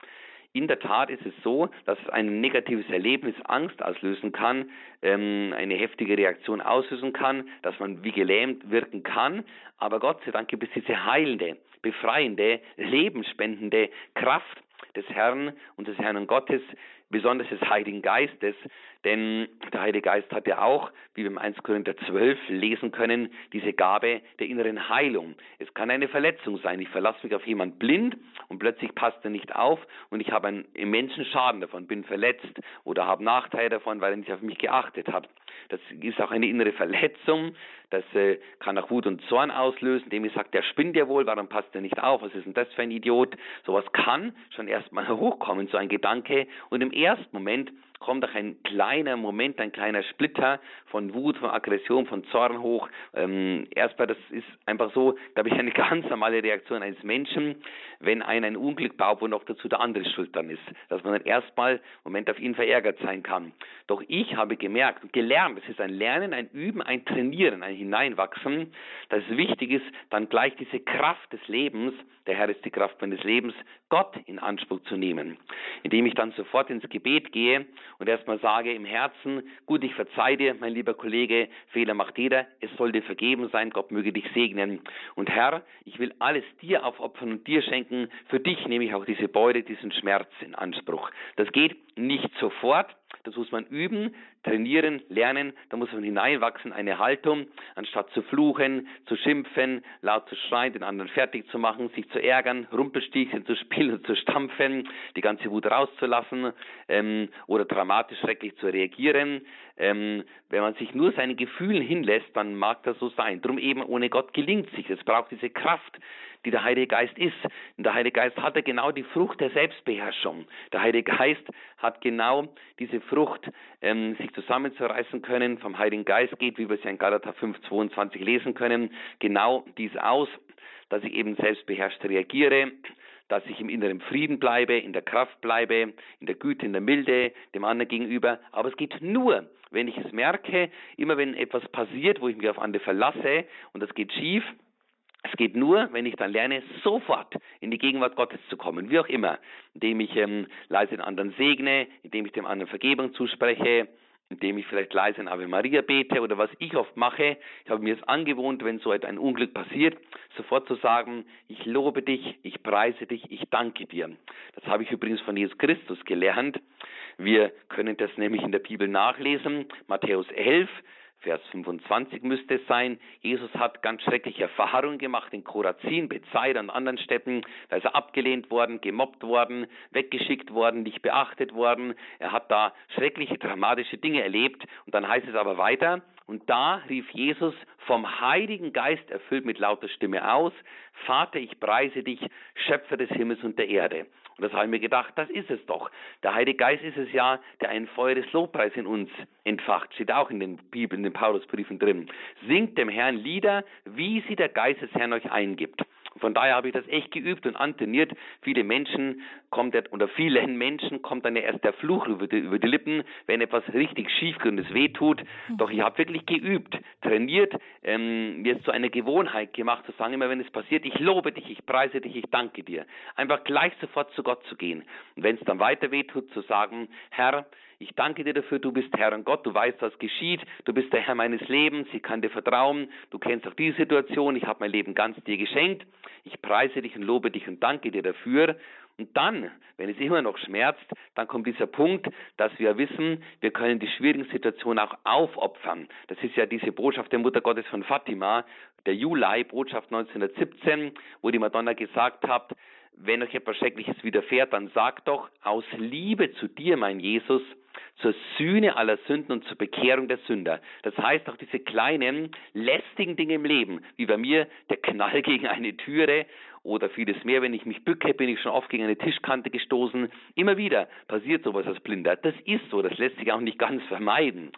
In der Tat ist es so, dass ein negatives Erlebnis Angst auslösen kann, ähm, eine heftige Reaktion auslösen kann, dass man wie gelähmt wirken kann. Aber Gott sei Dank gibt es diese heilende, befreiende, lebensspendende Kraft des Herrn und des Herrn Gottes, besonders des Heiligen Geistes, denn der Heilige Geist hat ja auch, wie wir im 1 Korinther 12 lesen können, diese Gabe der inneren Heilung. Es kann eine Verletzung sein. Ich verlasse mich auf jemand blind und plötzlich passt er nicht auf und ich habe einen immensen Schaden davon, bin verletzt oder habe Nachteile davon, weil er nicht auf mich geachtet hat. Das ist auch eine innere Verletzung. Das äh, kann auch Wut und Zorn auslösen, indem ich sage, der spinnt ja wohl, warum passt er nicht auf? Was ist denn das für ein Idiot? Sowas kann schon erstmal hochkommen, so ein Gedanke. Und im ersten Moment kommt auch ein kleiner Moment, ein kleiner Splitter von Wut, von Aggression, von Zorn hoch. Ähm, erstmal, das ist einfach so, glaube ich, eine ganz normale Reaktion eines Menschen, wenn einer ein Unglück baut, wo noch dazu der andere schuld dann ist. Dass man dann erstmal im Moment auf ihn verärgert sein kann. Doch ich habe gemerkt und gelernt, es ist ein Lernen, ein Üben, ein Trainieren, ein Hineinwachsen, dass es wichtig ist, dann gleich diese Kraft des Lebens, der Herr ist die Kraft meines Lebens, Gott in Anspruch zu nehmen. Indem ich dann sofort ins Gebet gehe und erstmal sage im Herzen, gut, ich verzeih dir, mein lieber Kollege, Fehler macht jeder, es soll dir vergeben sein, Gott möge dich segnen. Und Herr, ich will alles dir aufopfern und dir schenken, für dich nehme ich auch diese Beute, diesen Schmerz in Anspruch. Das geht nicht sofort, das muss man üben, trainieren, lernen, da muss man hineinwachsen, eine Haltung, anstatt zu fluchen, zu schimpfen, laut zu schreien, den anderen fertig zu machen, sich zu ärgern, Rumpelstilzchen zu spielen zu stampfen, die ganze Wut rauszulassen ähm, oder dramatisch schrecklich zu reagieren. Ähm, wenn man sich nur seinen Gefühlen hinlässt, dann mag das so sein. Drum eben ohne Gott gelingt sich. Es braucht diese Kraft, die der Heilige Geist ist. Und der Heilige Geist hatte genau die Frucht der Selbstbeherrschung. Der Heilige Geist hat genau diese Frucht, ähm, sich zusammenzureißen können, vom Heiligen Geist geht, wie wir es ja in Galater 5, 22 lesen können, genau dies aus, dass ich eben selbstbeherrscht reagiere, dass ich im inneren Frieden bleibe, in der Kraft bleibe, in der Güte, in der Milde dem anderen gegenüber. Aber es geht nur, wenn ich es merke, immer wenn etwas passiert, wo ich mich auf andere verlasse und das geht schief, es geht nur, wenn ich dann lerne, sofort in die Gegenwart Gottes zu kommen, wie auch immer, indem ich ähm, leise den anderen segne, indem ich dem anderen Vergebung zuspreche, indem ich vielleicht leise ein Ave Maria bete oder was ich oft mache. Ich habe mir es angewohnt, wenn so ein Unglück passiert, sofort zu sagen, ich lobe dich, ich preise dich, ich danke dir. Das habe ich übrigens von Jesus Christus gelernt. Wir können das nämlich in der Bibel nachlesen, Matthäus 11, Vers 25 müsste es sein. Jesus hat ganz schreckliche Erfahrungen gemacht in Korazin, Bethsaida und anderen Städten. Da ist er abgelehnt worden, gemobbt worden, weggeschickt worden, nicht beachtet worden. Er hat da schreckliche, dramatische Dinge erlebt. Und dann heißt es aber weiter, und da rief Jesus vom Heiligen Geist erfüllt mit lauter Stimme aus, Vater, ich preise dich, Schöpfer des Himmels und der Erde. Und das habe ich mir gedacht, das ist es doch. Der Heilige Geist ist es ja, der ein Feuer des Lobpreis in uns entfacht. Steht auch in den Bibeln, in den Paulusbriefen drin. Singt dem Herrn Lieder, wie sie der Geist des Herrn euch eingibt. Von daher habe ich das echt geübt und antrainiert. Viele Menschen kommt oder vielen Menschen kommt dann erst der Fluch über die, über die Lippen, wenn etwas richtig schief geht und es weh tut. Doch ich habe wirklich geübt, trainiert, ähm, mir es zu einer Gewohnheit gemacht, zu sagen immer, wenn es passiert, ich lobe dich, ich preise dich, ich danke dir. Einfach gleich sofort zu Gott zu gehen. Und wenn es dann weiter weh tut, zu sagen, Herr, ich danke dir dafür, du bist Herr und Gott, du weißt, was geschieht, du bist der Herr meines Lebens, ich kann dir vertrauen, du kennst auch die Situation, ich habe mein Leben ganz dir geschenkt, ich preise dich und lobe dich und danke dir dafür. Und dann, wenn es immer noch schmerzt, dann kommt dieser Punkt, dass wir wissen, wir können die schwierigen Situationen auch aufopfern. Das ist ja diese Botschaft der Mutter Gottes von Fatima, der Juli-Botschaft 1917, wo die Madonna gesagt hat, wenn euch etwas Schreckliches widerfährt, dann sagt doch, aus Liebe zu dir, mein Jesus, zur Sühne aller Sünden und zur Bekehrung der Sünder. Das heißt auch diese kleinen, lästigen Dinge im Leben, wie bei mir der Knall gegen eine Türe oder vieles mehr. Wenn ich mich bücke, bin ich schon oft gegen eine Tischkante gestoßen. Immer wieder passiert sowas als Blinder. Das ist so, das lässt sich auch nicht ganz vermeiden.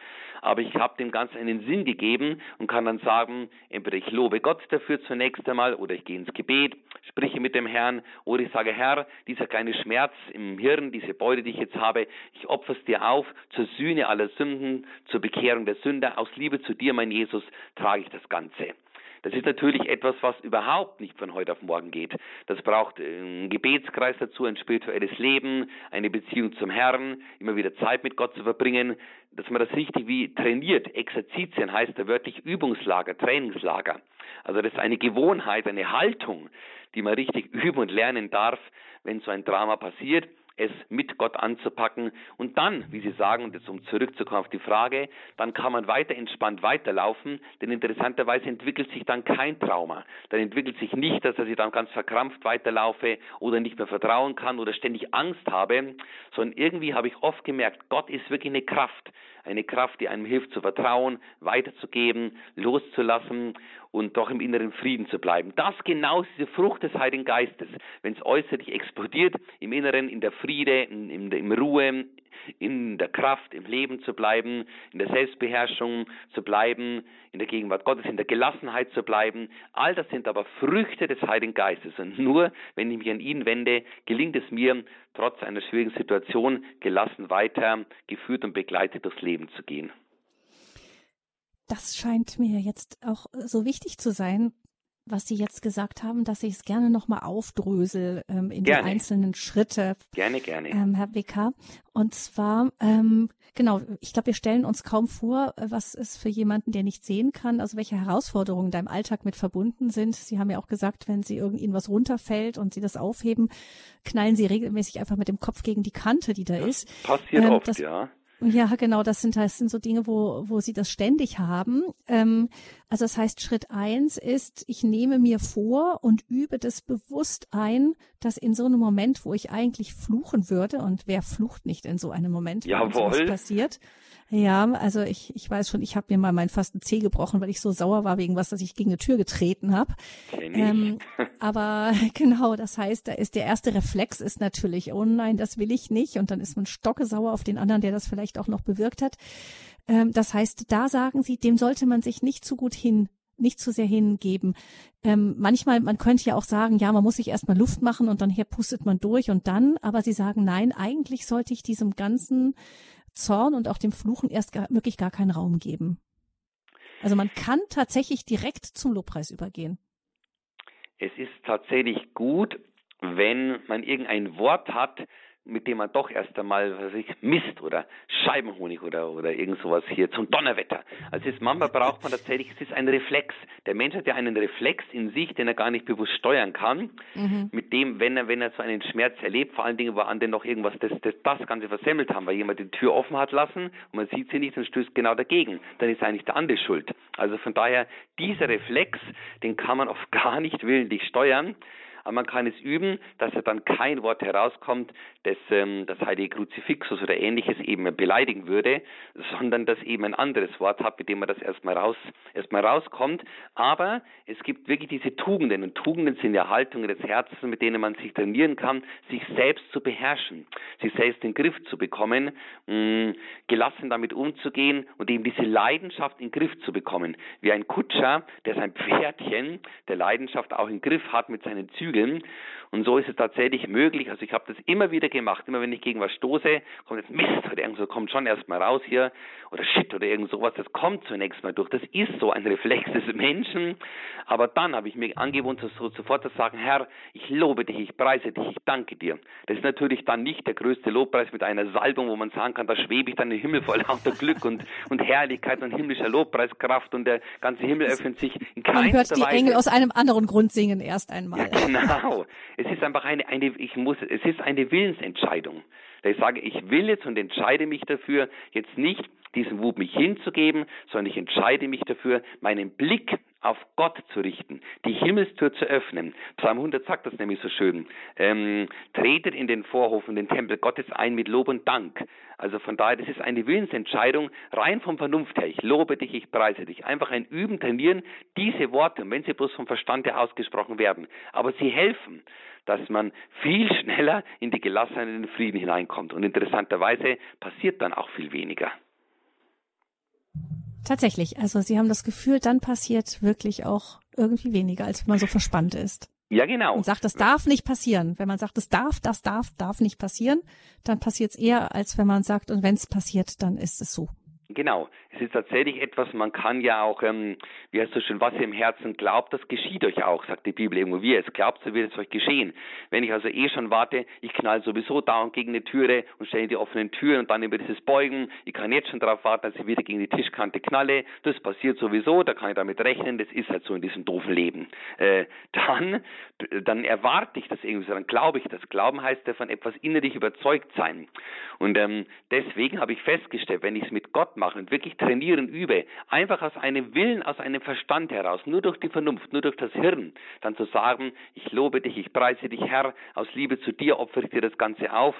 Aber ich habe dem Ganzen einen Sinn gegeben und kann dann sagen, entweder ich lobe Gott dafür zunächst einmal oder ich gehe ins Gebet, spreche mit dem Herrn oder ich sage, Herr, dieser kleine Schmerz im Hirn, diese Beute, die ich jetzt habe, ich opfer es dir auf zur Sühne aller Sünden, zur Bekehrung der Sünder. Aus Liebe zu dir, mein Jesus, trage ich das Ganze. Das ist natürlich etwas, was überhaupt nicht von heute auf morgen geht. Das braucht einen Gebetskreis dazu, ein spirituelles Leben, eine Beziehung zum Herrn, immer wieder Zeit mit Gott zu verbringen, dass man das richtig wie trainiert. Exerzitien heißt da wörtlich Übungslager, Trainingslager. Also das ist eine Gewohnheit, eine Haltung, die man richtig üben und lernen darf, wenn so ein Drama passiert es mit Gott anzupacken und dann, wie Sie sagen, jetzt um zurückzukommen auf die Frage, dann kann man weiter entspannt weiterlaufen, denn interessanterweise entwickelt sich dann kein Trauma. Dann entwickelt sich nicht, dass ich dann ganz verkrampft weiterlaufe oder nicht mehr vertrauen kann oder ständig Angst habe, sondern irgendwie habe ich oft gemerkt, Gott ist wirklich eine Kraft, eine Kraft, die einem hilft zu vertrauen, weiterzugeben, loszulassen und doch im inneren Frieden zu bleiben. Das genau ist diese Frucht des Heiligen Geistes. Wenn es äußerlich explodiert, im Inneren in der Friede, in, in, in Ruhe, in der Kraft, im Leben zu bleiben, in der Selbstbeherrschung zu bleiben, in der Gegenwart Gottes, in der Gelassenheit zu bleiben. All das sind aber Früchte des Heiligen Geistes. Und nur wenn ich mich an ihn wende, gelingt es mir, trotz einer schwierigen Situation gelassen weiter, geführt und begleitet durchs Leben zu gehen. Das scheint mir jetzt auch so wichtig zu sein, was Sie jetzt gesagt haben, dass ich es gerne nochmal aufdrösel ähm, in gerne. die einzelnen Schritte. Gerne, gerne. Ähm, Herr Becker. Und zwar, ähm, genau, ich glaube, wir stellen uns kaum vor, was es für jemanden, der nicht sehen kann, also welche Herausforderungen da im Alltag mit verbunden sind. Sie haben ja auch gesagt, wenn Sie irgend was runterfällt und Sie das aufheben, knallen Sie regelmäßig einfach mit dem Kopf gegen die Kante, die da ist. Passiert ähm, oft, das, ja. Ja, genau, das sind, das sind so Dinge, wo, wo sie das ständig haben. Ähm, also das heißt, Schritt eins ist, ich nehme mir vor und übe das bewusst ein, dass in so einem Moment, wo ich eigentlich fluchen würde, und wer flucht nicht in so einem Moment, sowas passiert, ja, also ich, ich weiß schon, ich habe mir mal meinen fasten Zeh gebrochen, weil ich so sauer war wegen was, dass ich gegen eine Tür getreten habe. Ähm, aber genau, das heißt, da ist der erste Reflex ist natürlich, oh nein, das will ich nicht. Und dann ist man stockesauer auf den anderen, der das vielleicht auch noch bewirkt hat. Ähm, das heißt, da sagen sie, dem sollte man sich nicht zu gut hin nicht zu sehr hingeben. Ähm, manchmal, man könnte ja auch sagen, ja, man muss sich erstmal Luft machen und dann her pustet man durch und dann, aber sie sagen, nein, eigentlich sollte ich diesem ganzen Zorn und auch dem Fluchen erst gar, wirklich gar keinen Raum geben. Also man kann tatsächlich direkt zum Lobpreis übergehen. Es ist tatsächlich gut, wenn man irgendein Wort hat, mit dem man doch erst einmal, was weiß ich, Mist oder Scheibenhonig oder, oder irgend sowas hier zum Donnerwetter. Also ist, manchmal braucht man tatsächlich, es ist ein Reflex. Der Mensch hat ja einen Reflex in sich, den er gar nicht bewusst steuern kann, mhm. mit dem, wenn er, wenn er so einen Schmerz erlebt, vor allen Dingen, wo andere noch irgendwas, das, das, das Ganze versemmelt haben, weil jemand die Tür offen hat lassen und man sieht sie nicht und stößt genau dagegen, dann ist eigentlich der andere schuld. Also von daher, dieser Reflex, den kann man oft gar nicht willentlich steuern, aber man kann es üben, dass er dann kein Wort herauskommt, das ähm, das heilige Kruzifixus oder ähnliches eben beleidigen würde, sondern dass eben ein anderes Wort hat, mit dem man das erstmal raus, erstmal rauskommt. Aber es gibt wirklich diese Tugenden und Tugenden sind ja Haltungen des Herzens, mit denen man sich trainieren kann, sich selbst zu beherrschen, sich selbst in den Griff zu bekommen, mh, mm, gelassen damit umzugehen und eben diese Leidenschaft in den Griff zu bekommen. Wie ein Kutscher, der sein Pferdchen der Leidenschaft auch im Griff hat mit seinen Zügen Zügeln. Und so ist es tatsächlich möglich. Also ich habe das immer wieder gemacht. Immer wenn ich gegen was stoße, kommt jetzt Mist oder irgend so, kommt schon erstmal raus hier oder Shit oder irgend sowas. Das kommt zunächst mal durch. Das ist so ein Reflex des Menschen. Aber dann habe ich mir angewohnt, so, sofort zu sagen, Herr, ich lobe dich, ich preise dich, ich danke dir. Das ist natürlich dann nicht der größte Lobpreis mit einer Salbung, wo man sagen kann, da schwebe ich dann im Himmel vor lauter Glück und, und Herrlichkeit und himmlischer Lobpreiskraft und der ganze Himmel öffnet sich in keinster Man hört die Weise. Engel aus einem anderen Grund singen erst einmal. Ja, genau. Genau. Es ist einfach eine, eine, ich muss, es ist eine Willensentscheidung. Da ich sage, ich will jetzt und entscheide mich dafür, jetzt nicht diesen Wut mich hinzugeben, sondern ich entscheide mich dafür, meinen Blick auf Gott zu richten, die Himmelstür zu öffnen. Psalm 100 sagt das nämlich so schön. Ähm, tretet in den Vorhof und den Tempel Gottes ein mit Lob und Dank. Also von daher, das ist eine Willensentscheidung, rein vom Vernunft her. Ich lobe dich, ich preise dich. Einfach ein Üben, trainieren, diese Worte, wenn sie bloß vom Verstand her ausgesprochen werden. Aber sie helfen, dass man viel schneller in die Gelassenheit und den Frieden hineinkommt. Und interessanterweise passiert dann auch viel weniger. Tatsächlich. Also Sie haben das Gefühl, dann passiert wirklich auch irgendwie weniger, als wenn man so verspannt ist. Ja, genau. Und sagt, das darf nicht passieren. Wenn man sagt, das darf, das darf, darf nicht passieren, dann passiert es eher, als wenn man sagt, und wenn es passiert, dann ist es so. Genau, es ist tatsächlich etwas, man kann ja auch, ähm, wie heißt so schön, was ihr im Herzen glaubt, das geschieht euch auch, sagt die Bibel irgendwo. Wie ihr es glaubt, so wird es euch geschehen. Wenn ich also eh schon warte, ich knall sowieso dauernd gegen eine Türe und stelle die offenen Türen und dann über dieses Beugen, ich kann jetzt schon darauf warten, dass ich wieder gegen die Tischkante knalle, das passiert sowieso, da kann ich damit rechnen, das ist halt so in diesem doofen Leben. Äh, dann, dann erwarte ich das irgendwie, dann glaube ich das. Glauben heißt ja von etwas innerlich überzeugt sein. Und ähm, deswegen habe ich festgestellt, wenn ich es mit Gott mache und wirklich trainieren übe, einfach aus einem Willen, aus einem Verstand heraus, nur durch die Vernunft, nur durch das Hirn, dann zu sagen, ich lobe dich, ich preise dich, Herr, aus Liebe zu dir opfere ich dir das Ganze auf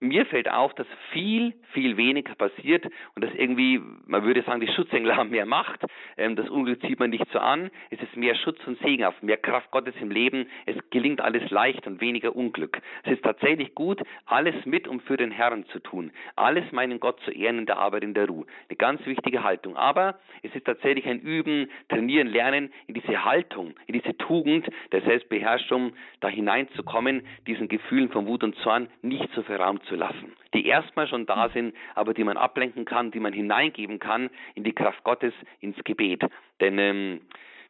mir fällt auf, dass viel, viel weniger passiert und dass irgendwie, man würde sagen, die Schutzengel haben mehr Macht. Ähm, das Unglück zieht man nicht so an. Es ist mehr Schutz und Segen auf, mehr Kraft Gottes im Leben. Es gelingt alles leicht und weniger Unglück. Es ist tatsächlich gut, alles mit und für den Herrn zu tun. Alles meinen Gott zu ehren in der Arbeit in der Ruhe. Eine ganz wichtige Haltung. Aber es ist tatsächlich ein Üben, trainieren, lernen, in diese Haltung, in diese Tugend der Selbstbeherrschung da hineinzukommen, diesen Gefühlen von Wut und Zorn nicht so viel Raum zu lassen, die erstmal schon da sind, aber die man ablenken kann, die man hineingeben kann in die Kraft Gottes, ins Gebet. Denn ähm,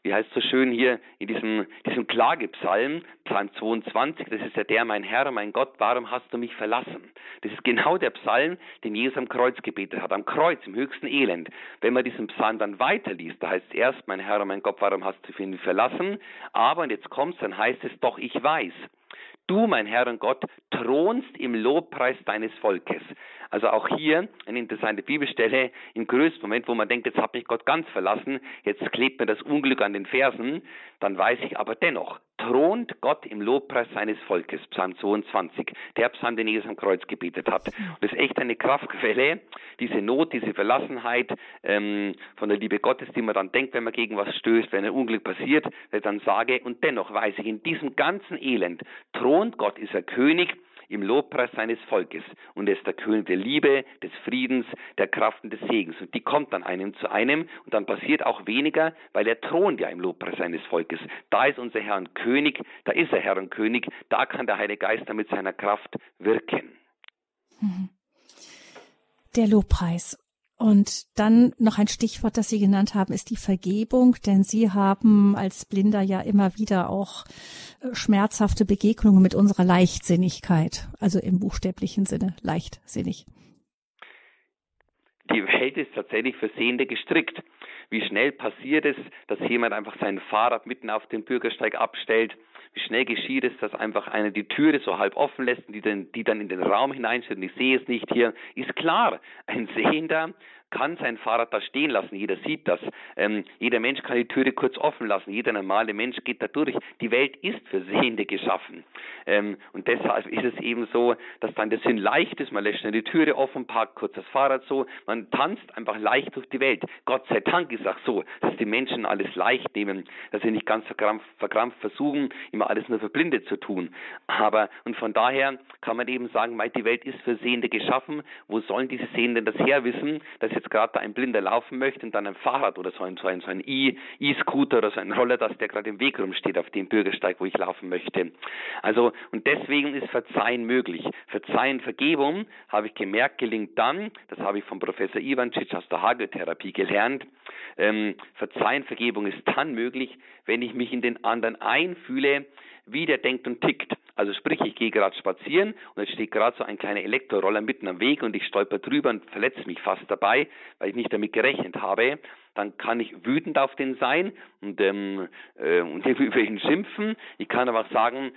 wie heißt es so schön hier in diesem, diesem Klagepsalm, Psalm 22, das ist ja der, mein Herr, mein Gott, warum hast du mich verlassen? Das ist genau der Psalm, den Jesus am Kreuz gebetet hat, am Kreuz, im höchsten Elend. Wenn man diesen Psalm dann weiterliest, da heißt es erst, mein Herr, mein Gott, warum hast du mich verlassen? Aber, und jetzt kommt's, dann heißt es, doch ich weiß, Du, mein Herr und Gott, thronst im Lobpreis deines Volkes. Also auch hier eine interessante Bibelstelle im größten Moment, wo man denkt, jetzt habe ich Gott ganz verlassen, jetzt klebt mir das Unglück an den Fersen, dann weiß ich aber dennoch, thront Gott im Lobpreis seines Volkes, Psalm 22, der Psalm, den Jesus am Kreuz gebetet hat. Und das ist echt eine Kraftquelle, diese Not, diese Verlassenheit ähm, von der Liebe Gottes, die man dann denkt, wenn man gegen was stößt, wenn ein Unglück passiert, wenn ich dann sage, und dennoch weiß ich, in diesem ganzen Elend thront Gott, ist er König, im Lobpreis seines Volkes. Und er ist der König der Liebe, des Friedens, der Kraft und des Segens. Und die kommt dann einem zu einem und dann passiert auch weniger, weil er thront ja im Lobpreis seines Volkes. Da ist unser Herr und König, da ist er Herr und König, da kann der Heilige Geist mit seiner Kraft wirken. Mhm. Der Lobpreis. Und dann noch ein Stichwort, das Sie genannt haben, ist die Vergebung, denn Sie haben als Blinder ja immer wieder auch äh, schmerzhafte Begegnungen mit unserer Leichtsinnigkeit, also im buchstäblichen Sinne leichtsinnig. Die Welt ist tatsächlich für Sehende gestrickt. Wie schnell passiert es, dass jemand einfach sein Fahrrad mitten auf dem Bürgersteig abstellt? Schnell geschieht es, dass einfach einer die Türe so halb offen lässt, die dann, die dann in den Raum hineinstellt und ich sehe es nicht hier? Ist klar, ein Sehender kann sein Fahrrad da stehen lassen. Jeder sieht das. Ähm, jeder Mensch kann die Türe kurz offen lassen. Jeder normale Mensch geht da durch. Die Welt ist für Sehende geschaffen. Ähm, und deshalb ist es eben so, dass dann der Sinn leicht ist. Man lässt schnell die Türe offen, parkt kurz das Fahrrad so. Man tanzt einfach leicht durch die Welt. Gott sei Dank ist auch so, dass die Menschen alles leicht nehmen, dass sie nicht ganz verkrampft, verkrampft versuchen, immer alles nur für Blinde zu tun. Aber, und von daher kann man eben sagen, die Welt ist für Sehende geschaffen. Wo sollen diese Sehenden das herwissen, dass jetzt gerade ein Blinder laufen möchte und dann ein Fahrrad oder so ein, so ein, so ein E-Scooter oder so ein Roller, dass der gerade im Weg rumsteht auf dem Bürgersteig, wo ich laufen möchte. Also, und deswegen ist Verzeihen möglich. Verzeihen, Vergebung, habe ich gemerkt, gelingt dann, das habe ich von Professor Ivancic aus der Hageltherapie gelernt, ähm, Verzeihen, Vergebung ist dann möglich, wenn ich mich in den anderen einfühle, wie der denkt und tickt. Also sprich, ich gehe gerade spazieren und es steht gerade so ein kleiner Elektroroller mitten am Weg und ich stolper drüber und verletze mich fast dabei, weil ich nicht damit gerechnet habe. Dann kann ich wütend auf den sein und, ähm, äh, und über ihn schimpfen. Ich kann aber auch sagen,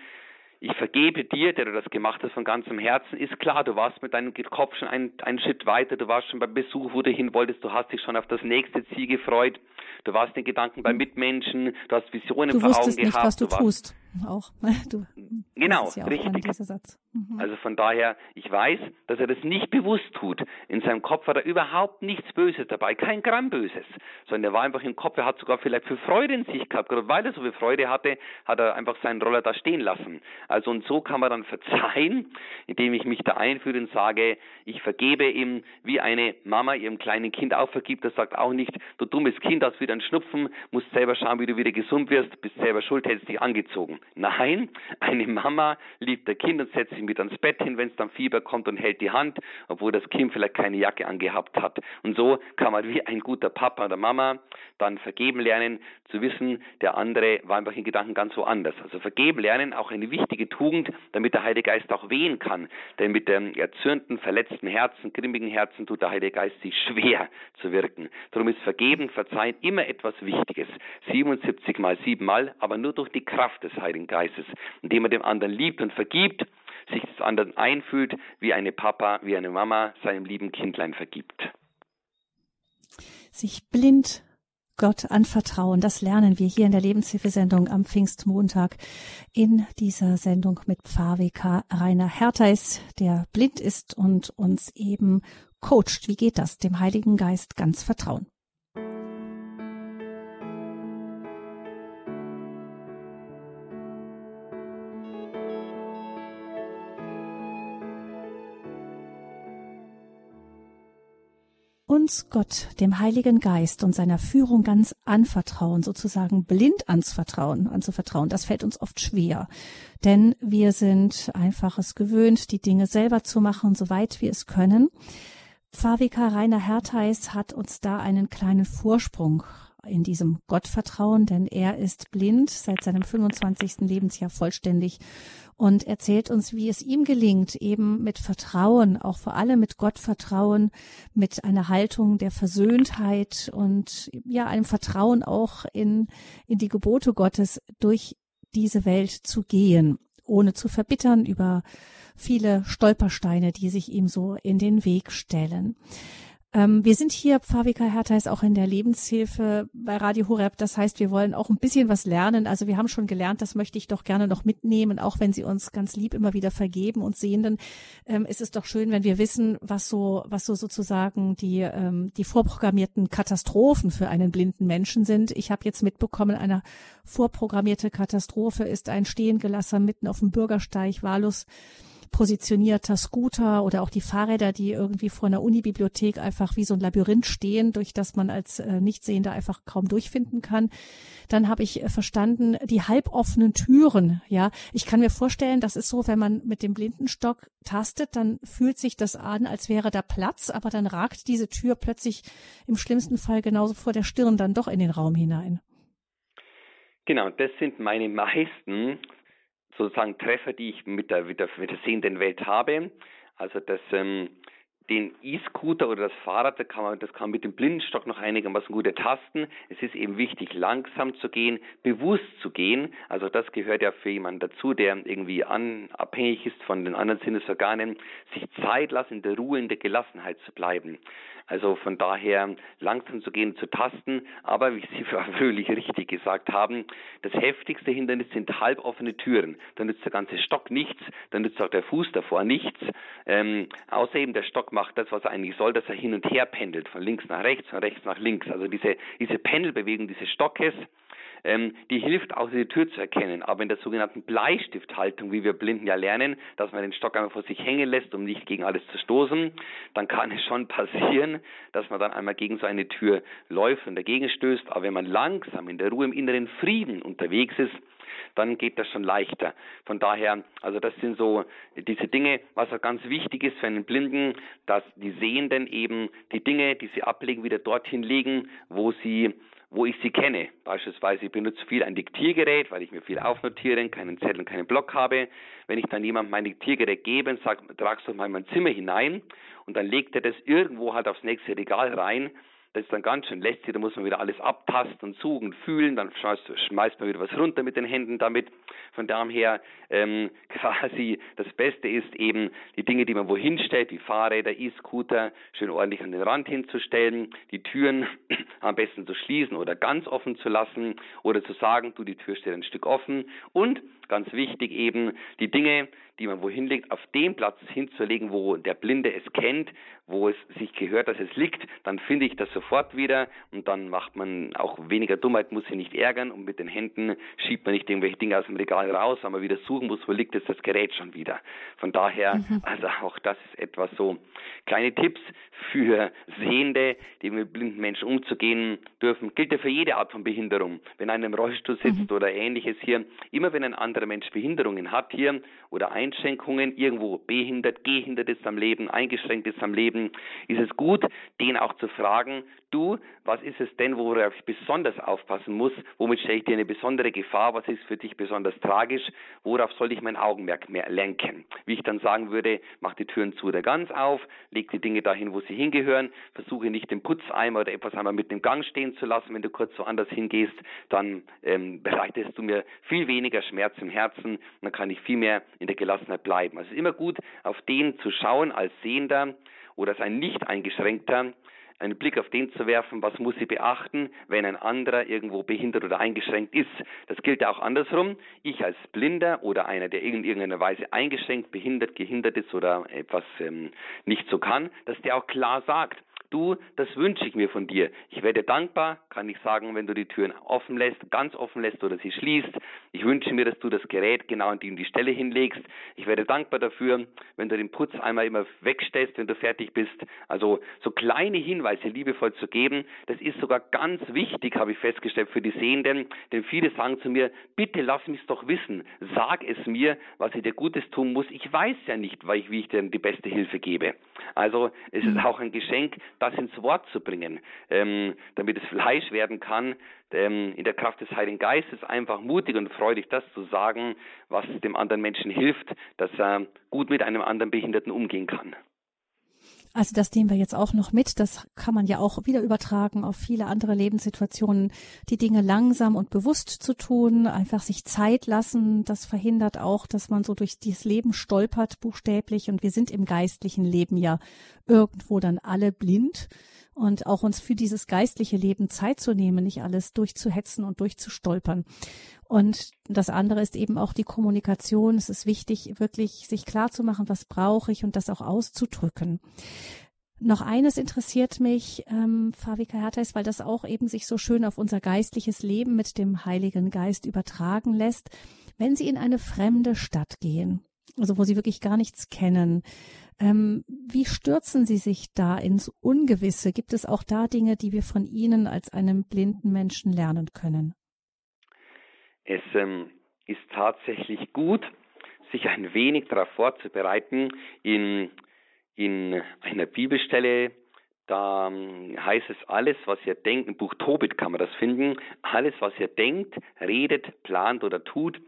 ich vergebe dir, der du das gemacht hast von ganzem Herzen, ist klar, du warst mit deinem Kopf schon einen, einen Schritt weiter, du warst schon beim Besuch, wo du hin wolltest, du hast dich schon auf das nächste Ziel gefreut, du warst in Gedanken bei Mitmenschen, du hast Visionen du vor Augen nicht, gehabt. was du, du tust. Auch. Du, genau, ja richtig. Mhm. Also von daher, ich weiß, dass er das nicht bewusst tut. In seinem Kopf hat er überhaupt nichts Böses dabei, kein Gramm Böses, sondern er war einfach im Kopf, er hat sogar vielleicht für Freude in sich gehabt. Gerade weil er so viel Freude hatte, hat er einfach seinen Roller da stehen lassen. Also und so kann man dann verzeihen, indem ich mich da einführe und sage, ich vergebe ihm, wie eine Mama ihrem kleinen Kind auch vergibt. Das sagt auch nicht, du dummes Kind, hast wieder einen Schnupfen, musst selber schauen, wie du wieder gesund wirst, bist selber schuld, hättest dich angezogen. Nein, eine Mama liebt der Kind und setzt sich mit ans Bett hin, wenn es dann Fieber kommt und hält die Hand, obwohl das Kind vielleicht keine Jacke angehabt hat. Und so kann man wie ein guter Papa oder Mama dann vergeben lernen, zu wissen, der andere war einfach in Gedanken ganz woanders. Also vergeben lernen, auch eine wichtige Tugend, damit der Heilige Geist auch wehen kann. Denn mit dem erzürnten, verletzten Herzen, grimmigen Herzen tut der Heilige Geist sich schwer zu wirken. Darum ist Vergeben, Verzeihen immer etwas Wichtiges. 77 mal 7 mal, aber nur durch die Kraft des Heiligen Geistes, indem er dem anderen liebt und vergibt, sich des anderen einfühlt, wie eine Papa, wie eine Mama seinem lieben Kindlein vergibt. Sich blind Gott anvertrauen. Das lernen wir hier in der Lebenshilfesendung am Pfingstmontag in dieser Sendung mit Pfarrvikar Rainer Hertheis, der blind ist und uns eben coacht. Wie geht das? Dem Heiligen Geist ganz vertrauen. Uns Gott, dem Heiligen Geist und seiner Führung ganz anvertrauen, sozusagen blind ans Vertrauen, anzuvertrauen, das fällt uns oft schwer. Denn wir sind einfach es gewöhnt, die Dinge selber zu machen, soweit wir es können. Pfarrvikar Rainer Hertheis hat uns da einen kleinen Vorsprung in diesem Gottvertrauen, denn er ist blind seit seinem 25. Lebensjahr vollständig und erzählt uns, wie es ihm gelingt, eben mit Vertrauen, auch vor allem mit Gottvertrauen, mit einer Haltung der Versöhntheit und ja, einem Vertrauen auch in, in die Gebote Gottes durch diese Welt zu gehen, ohne zu verbittern über viele Stolpersteine, die sich ihm so in den Weg stellen. Ähm, wir sind hier, Pfarrvika Hertha ist auch in der Lebenshilfe bei Radio Horeb. Das heißt, wir wollen auch ein bisschen was lernen. Also wir haben schon gelernt, das möchte ich doch gerne noch mitnehmen, auch wenn Sie uns ganz lieb immer wieder vergeben und sehenden. Ähm, ist es doch schön, wenn wir wissen, was so, was so sozusagen die, ähm, die vorprogrammierten Katastrophen für einen blinden Menschen sind. Ich habe jetzt mitbekommen, eine vorprogrammierte Katastrophe ist ein Stehengelasser mitten auf dem Bürgersteig wahllos positionierter Scooter oder auch die Fahrräder, die irgendwie vor einer Unibibliothek einfach wie so ein Labyrinth stehen, durch das man als äh, Nichtsehender einfach kaum durchfinden kann. Dann habe ich äh, verstanden, die halboffenen Türen. Ja, ich kann mir vorstellen, das ist so, wenn man mit dem Blindenstock tastet, dann fühlt sich das an, als wäre da Platz, aber dann ragt diese Tür plötzlich im schlimmsten Fall genauso vor der Stirn dann doch in den Raum hinein. Genau, das sind meine meisten sozusagen Treffer, die ich mit der, mit der, mit der sehenden Welt habe. Also das, ähm, den E-Scooter oder das Fahrrad, da kann man, das kann mit dem Blindenstock noch einigermaßen gut ertasten. Es ist eben wichtig, langsam zu gehen, bewusst zu gehen. Also das gehört ja für jemanden dazu, der irgendwie an, abhängig ist von den anderen Sinnesorganen, sich Zeit lassen, in der Ruhe, in der Gelassenheit zu bleiben. Also von daher langsam zu gehen, zu tasten. Aber wie Sie Fröhlich richtig gesagt haben, das heftigste Hindernis sind halboffene Türen. Da nützt der ganze Stock nichts, da nützt auch der Fuß davor nichts. Ähm, außer eben der Stock macht das, was er eigentlich soll, dass er hin und her pendelt, von links nach rechts, von rechts nach links. Also diese, diese Pendelbewegung dieses Stockes, ähm, die hilft auch, die Tür zu erkennen. Aber in der sogenannten Bleistifthaltung, wie wir Blinden ja lernen, dass man den Stock einfach vor sich hängen lässt, um nicht gegen alles zu stoßen, dann kann es schon passieren, dass man dann einmal gegen so eine Tür läuft und dagegen stößt. Aber wenn man langsam in der Ruhe, im inneren Frieden unterwegs ist, dann geht das schon leichter. Von daher, also das sind so diese Dinge, was auch ganz wichtig ist für einen Blinden, dass die Sehenden eben die Dinge, die sie ablegen, wieder dorthin legen, wo sie wo ich sie kenne. Beispielsweise ich benutze viel ein Diktiergerät, weil ich mir viel aufnotiere, keinen Zettel, keinen Block habe. Wenn ich dann jemandem mein Diktiergerät gebe und sage, tragst du mal in mein Zimmer hinein und dann legt er das irgendwo halt aufs nächste Regal rein, das ist dann ganz schön lästig, da muss man wieder alles abtasten und suchen, fühlen, dann schmeißt man wieder was runter mit den Händen damit. Von daher ähm, quasi das Beste ist eben die Dinge, die man wohin stellt, wie Fahrräder, E-Scooter, schön ordentlich an den Rand hinzustellen, die Türen am besten zu schließen oder ganz offen zu lassen oder zu sagen, du, die Tür steht ein Stück offen und ganz wichtig eben die Dinge, die man wohin legt, auf den Platz hinzulegen, wo der Blinde es kennt, wo es sich gehört, dass es liegt, dann finde ich das sofort wieder und dann macht man auch weniger Dummheit, muss sich nicht ärgern und mit den Händen schiebt man nicht irgendwelche Dinge aus dem Regal raus, weil man wieder suchen muss, wo liegt jetzt das Gerät schon wieder. Von daher, mhm. also auch das ist etwas so kleine Tipps für Sehende, die mit blinden Menschen umzugehen dürfen, gilt ja für jede Art von Behinderung. Wenn einer im Rollstuhl sitzt mhm. oder ähnliches hier, immer wenn ein anderer Mensch Behinderungen hat hier oder Einschränkungen, irgendwo behindert, gehindert ist am Leben, eingeschränkt ist am Leben, ist es gut, den auch zu fragen, du, was ist es denn, worauf ich besonders aufpassen muss, womit stelle ich dir eine besondere Gefahr, was ist für dich besonders tragisch, worauf soll ich mein Augenmerk mehr lenken? Wie ich dann sagen würde, mach die Türen zu oder ganz auf, leg die Dinge dahin, wo sie hingehören, versuche nicht den Putzeimer oder etwas einmal mit dem Gang stehen zu lassen, wenn du kurz woanders hingehst, dann ähm, bereitest du mir viel weniger Schmerz im Herzen, dann kann ich viel mehr in der Gelassenheit bleiben. Also es ist immer gut, auf den zu schauen als Sehender oder als ein nicht eingeschränkter, einen Blick auf den zu werfen, was muss ich beachten, wenn ein anderer irgendwo behindert oder eingeschränkt ist. Das gilt auch andersrum. Ich als Blinder oder einer, der in irgendeiner Weise eingeschränkt, behindert, gehindert ist oder etwas ähm, nicht so kann, dass der auch klar sagt, du, das wünsche ich mir von dir. Ich werde dankbar, kann ich sagen, wenn du die Türen offen lässt, ganz offen lässt oder sie schließt. Ich wünsche mir, dass du das Gerät genau an die, die Stelle hinlegst. Ich werde dankbar dafür, wenn du den Putzeimer immer wegstellst, wenn du fertig bist. Also so kleine Hinweise liebevoll zu geben, das ist sogar ganz wichtig, habe ich festgestellt, für die Sehenden. Denn viele sagen zu mir, bitte lass mich doch wissen, sag es mir, was ich dir Gutes tun muss. Ich weiß ja nicht, wie ich dir die beste Hilfe gebe. Also es ist mhm. auch ein Geschenk, das ins Wort zu bringen, ähm, damit es Fleisch werden kann, ähm, in der Kraft des Heiligen Geistes einfach mutig und freudig das zu sagen, was dem anderen Menschen hilft, dass er gut mit einem anderen Behinderten umgehen kann. Also das nehmen wir jetzt auch noch mit. Das kann man ja auch wieder übertragen auf viele andere Lebenssituationen. Die Dinge langsam und bewusst zu tun, einfach sich Zeit lassen. Das verhindert auch, dass man so durch dieses Leben stolpert, buchstäblich. Und wir sind im geistlichen Leben ja irgendwo dann alle blind und auch uns für dieses geistliche Leben Zeit zu nehmen, nicht alles durchzuhetzen und durchzustolpern. Und das andere ist eben auch die Kommunikation. Es ist wichtig, wirklich sich klar zu machen, was brauche ich und das auch auszudrücken. Noch eines interessiert mich, ähm, Favika Hertheis, weil das auch eben sich so schön auf unser geistliches Leben mit dem Heiligen Geist übertragen lässt. Wenn Sie in eine fremde Stadt gehen, also wo Sie wirklich gar nichts kennen, ähm, wie stürzen Sie sich da ins Ungewisse? Gibt es auch da Dinge, die wir von Ihnen als einem blinden Menschen lernen können? Es ähm, ist tatsächlich gut, sich ein wenig darauf vorzubereiten. In, in einer Bibelstelle, da ähm, heißt es, alles, was ihr denkt, im Buch Tobit kann man das finden, alles, was ihr denkt, redet, plant oder tut,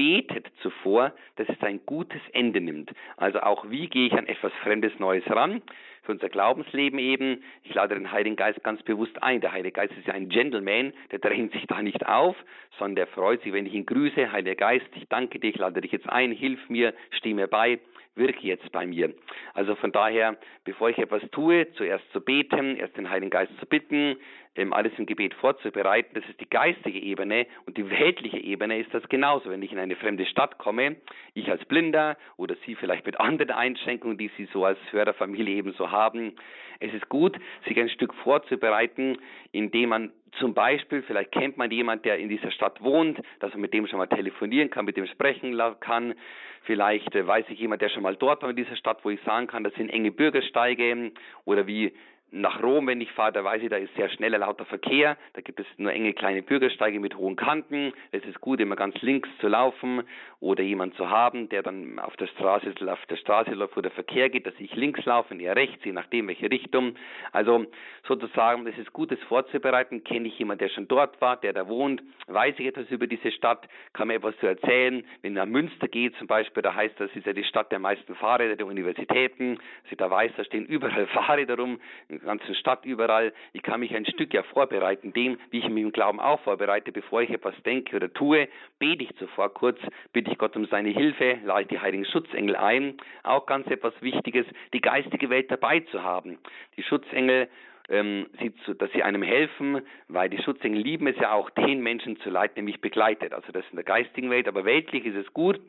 betet zuvor, dass es ein gutes Ende nimmt. Also auch wie gehe ich an etwas Fremdes Neues ran? Für unser Glaubensleben eben. Ich lade den Heiligen Geist ganz bewusst ein. Der Heilige Geist ist ja ein Gentleman, der drängt sich da nicht auf, sondern der freut sich, wenn ich ihn grüße. Heiliger Geist, ich danke dir, lade dich jetzt ein, hilf mir, steh mir bei wirke jetzt bei mir. Also von daher, bevor ich etwas tue, zuerst zu beten, erst den Heiligen Geist zu bitten, ähm, alles im Gebet vorzubereiten, das ist die geistige Ebene und die weltliche Ebene ist das genauso. Wenn ich in eine fremde Stadt komme, ich als Blinder oder Sie vielleicht mit anderen Einschränkungen, die Sie so als Förderfamilie haben, es ist gut, sich ein Stück vorzubereiten, indem man zum Beispiel, vielleicht kennt man jemand, der in dieser Stadt wohnt, dass man mit dem schon mal telefonieren kann, mit dem sprechen kann. Vielleicht äh, weiß ich jemand, der schon mal dort war in dieser Stadt, wo ich sagen kann, das sind enge Bürgersteige oder wie nach Rom, wenn ich fahre, da weiß ich, da ist sehr schneller lauter Verkehr. Da gibt es nur enge kleine Bürgersteige mit hohen Kanten. Es ist gut, immer ganz links zu laufen oder jemand zu haben, der dann auf der Straße, auf der Straße läuft, wo der Verkehr geht, dass ich links laufe und er rechts, je nachdem welche Richtung. Also sozusagen, es ist gut, das vorzubereiten. Kenne ich jemanden, der schon dort war, der da wohnt? Weiß ich etwas über diese Stadt? Kann mir etwas zu erzählen? Wenn nach Münster geht zum Beispiel, da heißt das, ist ja die Stadt der meisten Fahrräder der Universitäten. Also da weiß, da stehen überall Fahrräder rum ganzen Stadt überall. Ich kann mich ein Stück ja vorbereiten, dem, wie ich mich im Glauben auch vorbereite, bevor ich etwas denke oder tue, bete ich zuvor kurz, bitte ich Gott um seine Hilfe, lade ich die heiligen Schutzengel ein. Auch ganz etwas Wichtiges, die geistige Welt dabei zu haben. Die Schutzengel ähm, sie zu, dass sie einem helfen, weil die Schutzengel lieben es ja auch, den Menschen zu leiten, der mich begleitet. Also das in der geistigen Welt, aber weltlich ist es gut,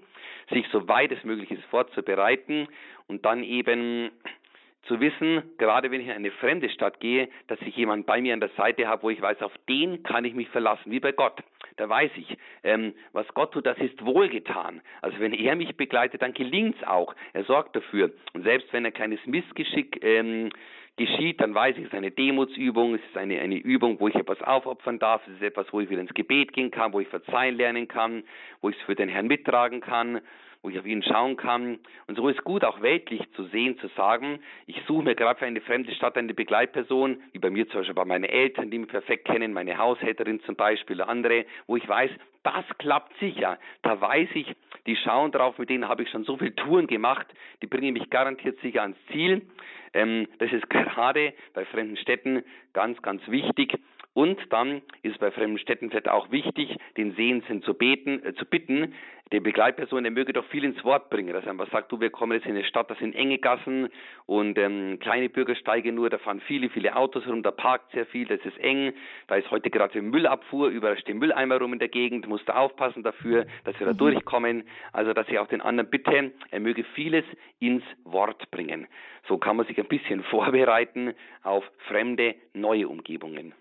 sich so weit es möglich ist vorzubereiten und dann eben zu wissen, gerade wenn ich in eine fremde Stadt gehe, dass ich jemanden bei mir an der Seite habe, wo ich weiß, auf den kann ich mich verlassen, wie bei Gott. Da weiß ich, ähm, was Gott tut, das ist wohlgetan. Also wenn er mich begleitet, dann gelingt es auch. Er sorgt dafür. Und selbst wenn ein kleines Missgeschick ähm, geschieht, dann weiß ich, es ist eine Demutsübung, es ist eine, eine Übung, wo ich etwas aufopfern darf, es ist etwas, wo ich wieder ins Gebet gehen kann, wo ich verzeihen lernen kann, wo ich es für den Herrn mittragen kann wo ich auf ihn schauen kann. Und so ist gut, auch weltlich zu sehen, zu sagen, ich suche mir gerade für eine fremde Stadt eine Begleitperson, wie bei mir zum Beispiel bei meinen Eltern, die mich perfekt kennen, meine Haushälterin zum Beispiel oder andere, wo ich weiß, das klappt sicher. Da weiß ich, die schauen drauf, mit denen habe ich schon so viele Touren gemacht, die bringen mich garantiert sicher ans Ziel. Ähm, das ist gerade bei fremden Städten ganz, ganz wichtig. Und dann ist bei fremden Städten vielleicht auch wichtig, den Sehenden zu beten, äh, zu bitten, der Begleitperson, der möge doch viel ins Wort bringen, dass er einfach sagt, du, wir kommen jetzt in eine Stadt, das sind enge Gassen und ähm, kleine Bürgersteige nur, da fahren viele, viele Autos rum, da parkt sehr viel, das ist eng, da ist heute gerade Müllabfuhr, überall stehen Mülleimer rum in der Gegend, musst du aufpassen dafür, dass wir da mhm. durchkommen, also dass ich auch den anderen bitte, er möge vieles ins Wort bringen. So kann man sich ein bisschen vorbereiten auf fremde, neue Umgebungen.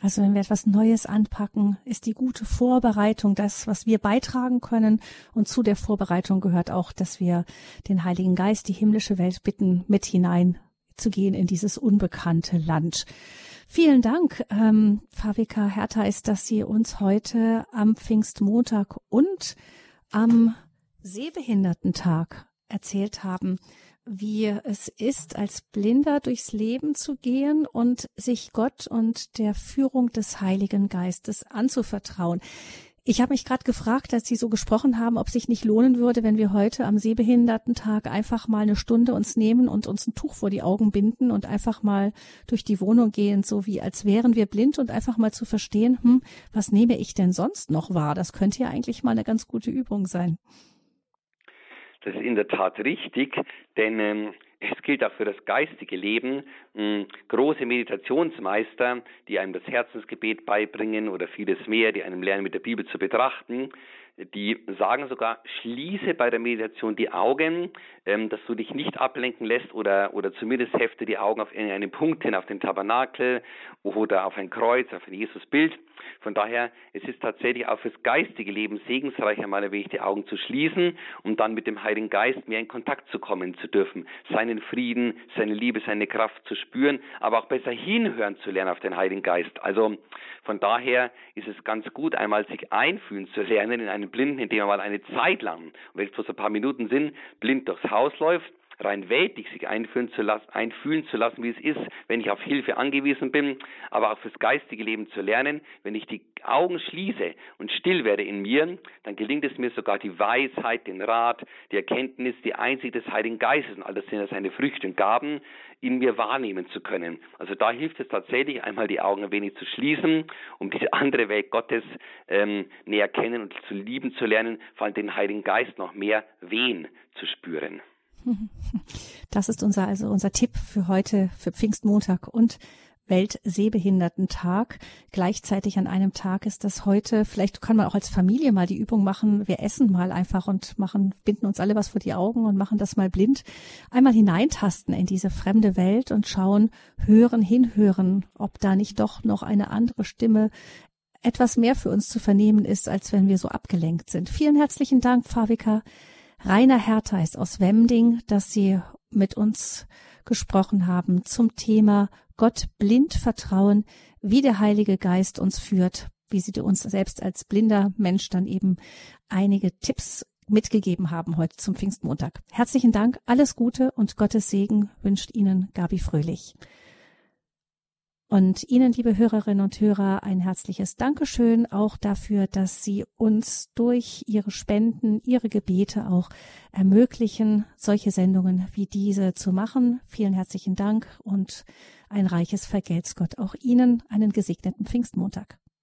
Also wenn wir etwas Neues anpacken, ist die gute Vorbereitung das, was wir beitragen können. Und zu der Vorbereitung gehört auch, dass wir den Heiligen Geist, die himmlische Welt bitten, mit hinein zu gehen in dieses unbekannte Land. Vielen Dank, ähm, Favika Hertha, ist, dass Sie uns heute am Pfingstmontag und am Sehbehindertentag erzählt haben, wie es ist, als Blinder durchs Leben zu gehen und sich Gott und der Führung des Heiligen Geistes anzuvertrauen. Ich habe mich gerade gefragt, als Sie so gesprochen haben, ob sich nicht lohnen würde, wenn wir heute am Sehbehindertentag einfach mal eine Stunde uns nehmen und uns ein Tuch vor die Augen binden und einfach mal durch die Wohnung gehen, so wie als wären wir blind und einfach mal zu verstehen, hm, was nehme ich denn sonst noch wahr? Das könnte ja eigentlich mal eine ganz gute Übung sein. Das ist in der Tat richtig, denn ähm, es gilt auch für das geistige Leben. Ähm, große Meditationsmeister, die einem das Herzensgebet beibringen oder vieles mehr, die einem lernen, mit der Bibel zu betrachten, die sagen sogar, schließe bei der Meditation die Augen, ähm, dass du dich nicht ablenken lässt oder, oder zumindest hefte die Augen auf einen Punkt hin, auf den Tabernakel oder auf ein Kreuz, auf ein Jesusbild. Von daher, es ist tatsächlich auch fürs geistige Leben segensreich, einmal ein wenig die Augen zu schließen, um dann mit dem Heiligen Geist mehr in Kontakt zu kommen zu dürfen, seinen Frieden, seine Liebe, seine Kraft zu spüren, aber auch besser hinhören zu lernen auf den Heiligen Geist. Also von daher ist es ganz gut, einmal sich einfühlen zu lernen in einen Blinden, indem man mal eine Zeit lang, wenn es bloß ein paar Minuten sind, blind durchs Haus läuft rein weltlich sich einfühlen zu lassen, einfühlen zu lassen, wie es ist, wenn ich auf Hilfe angewiesen bin, aber auch fürs geistige Leben zu lernen. Wenn ich die Augen schließe und still werde in mir, dann gelingt es mir sogar die Weisheit, den Rat, die Erkenntnis, die Einsicht des Heiligen Geistes und alles sind ja seine Früchte und Gaben in mir wahrnehmen zu können. Also da hilft es tatsächlich, einmal die Augen ein wenig zu schließen, um diese andere Welt Gottes ähm, näher kennen und zu lieben zu lernen, vor allem den Heiligen Geist noch mehr wehen zu spüren. Das ist unser, also unser Tipp für heute, für Pfingstmontag und Weltsehbehindertentag. Gleichzeitig an einem Tag ist das heute, vielleicht kann man auch als Familie mal die Übung machen, wir essen mal einfach und machen, binden uns alle was vor die Augen und machen das mal blind. Einmal hineintasten in diese fremde Welt und schauen, hören, hinhören, ob da nicht doch noch eine andere Stimme etwas mehr für uns zu vernehmen ist, als wenn wir so abgelenkt sind. Vielen herzlichen Dank, Favika Rainer Hertheis aus Wemding, dass Sie mit uns gesprochen haben zum Thema Gott blind vertrauen, wie der Heilige Geist uns führt, wie Sie uns selbst als blinder Mensch dann eben einige Tipps mitgegeben haben heute zum Pfingstmontag. Herzlichen Dank, alles Gute und Gottes Segen wünscht Ihnen Gabi Fröhlich. Und Ihnen, liebe Hörerinnen und Hörer, ein herzliches Dankeschön auch dafür, dass Sie uns durch Ihre Spenden, Ihre Gebete auch ermöglichen, solche Sendungen wie diese zu machen. Vielen herzlichen Dank und ein reiches Vergelt's Gott auch Ihnen einen gesegneten Pfingstmontag.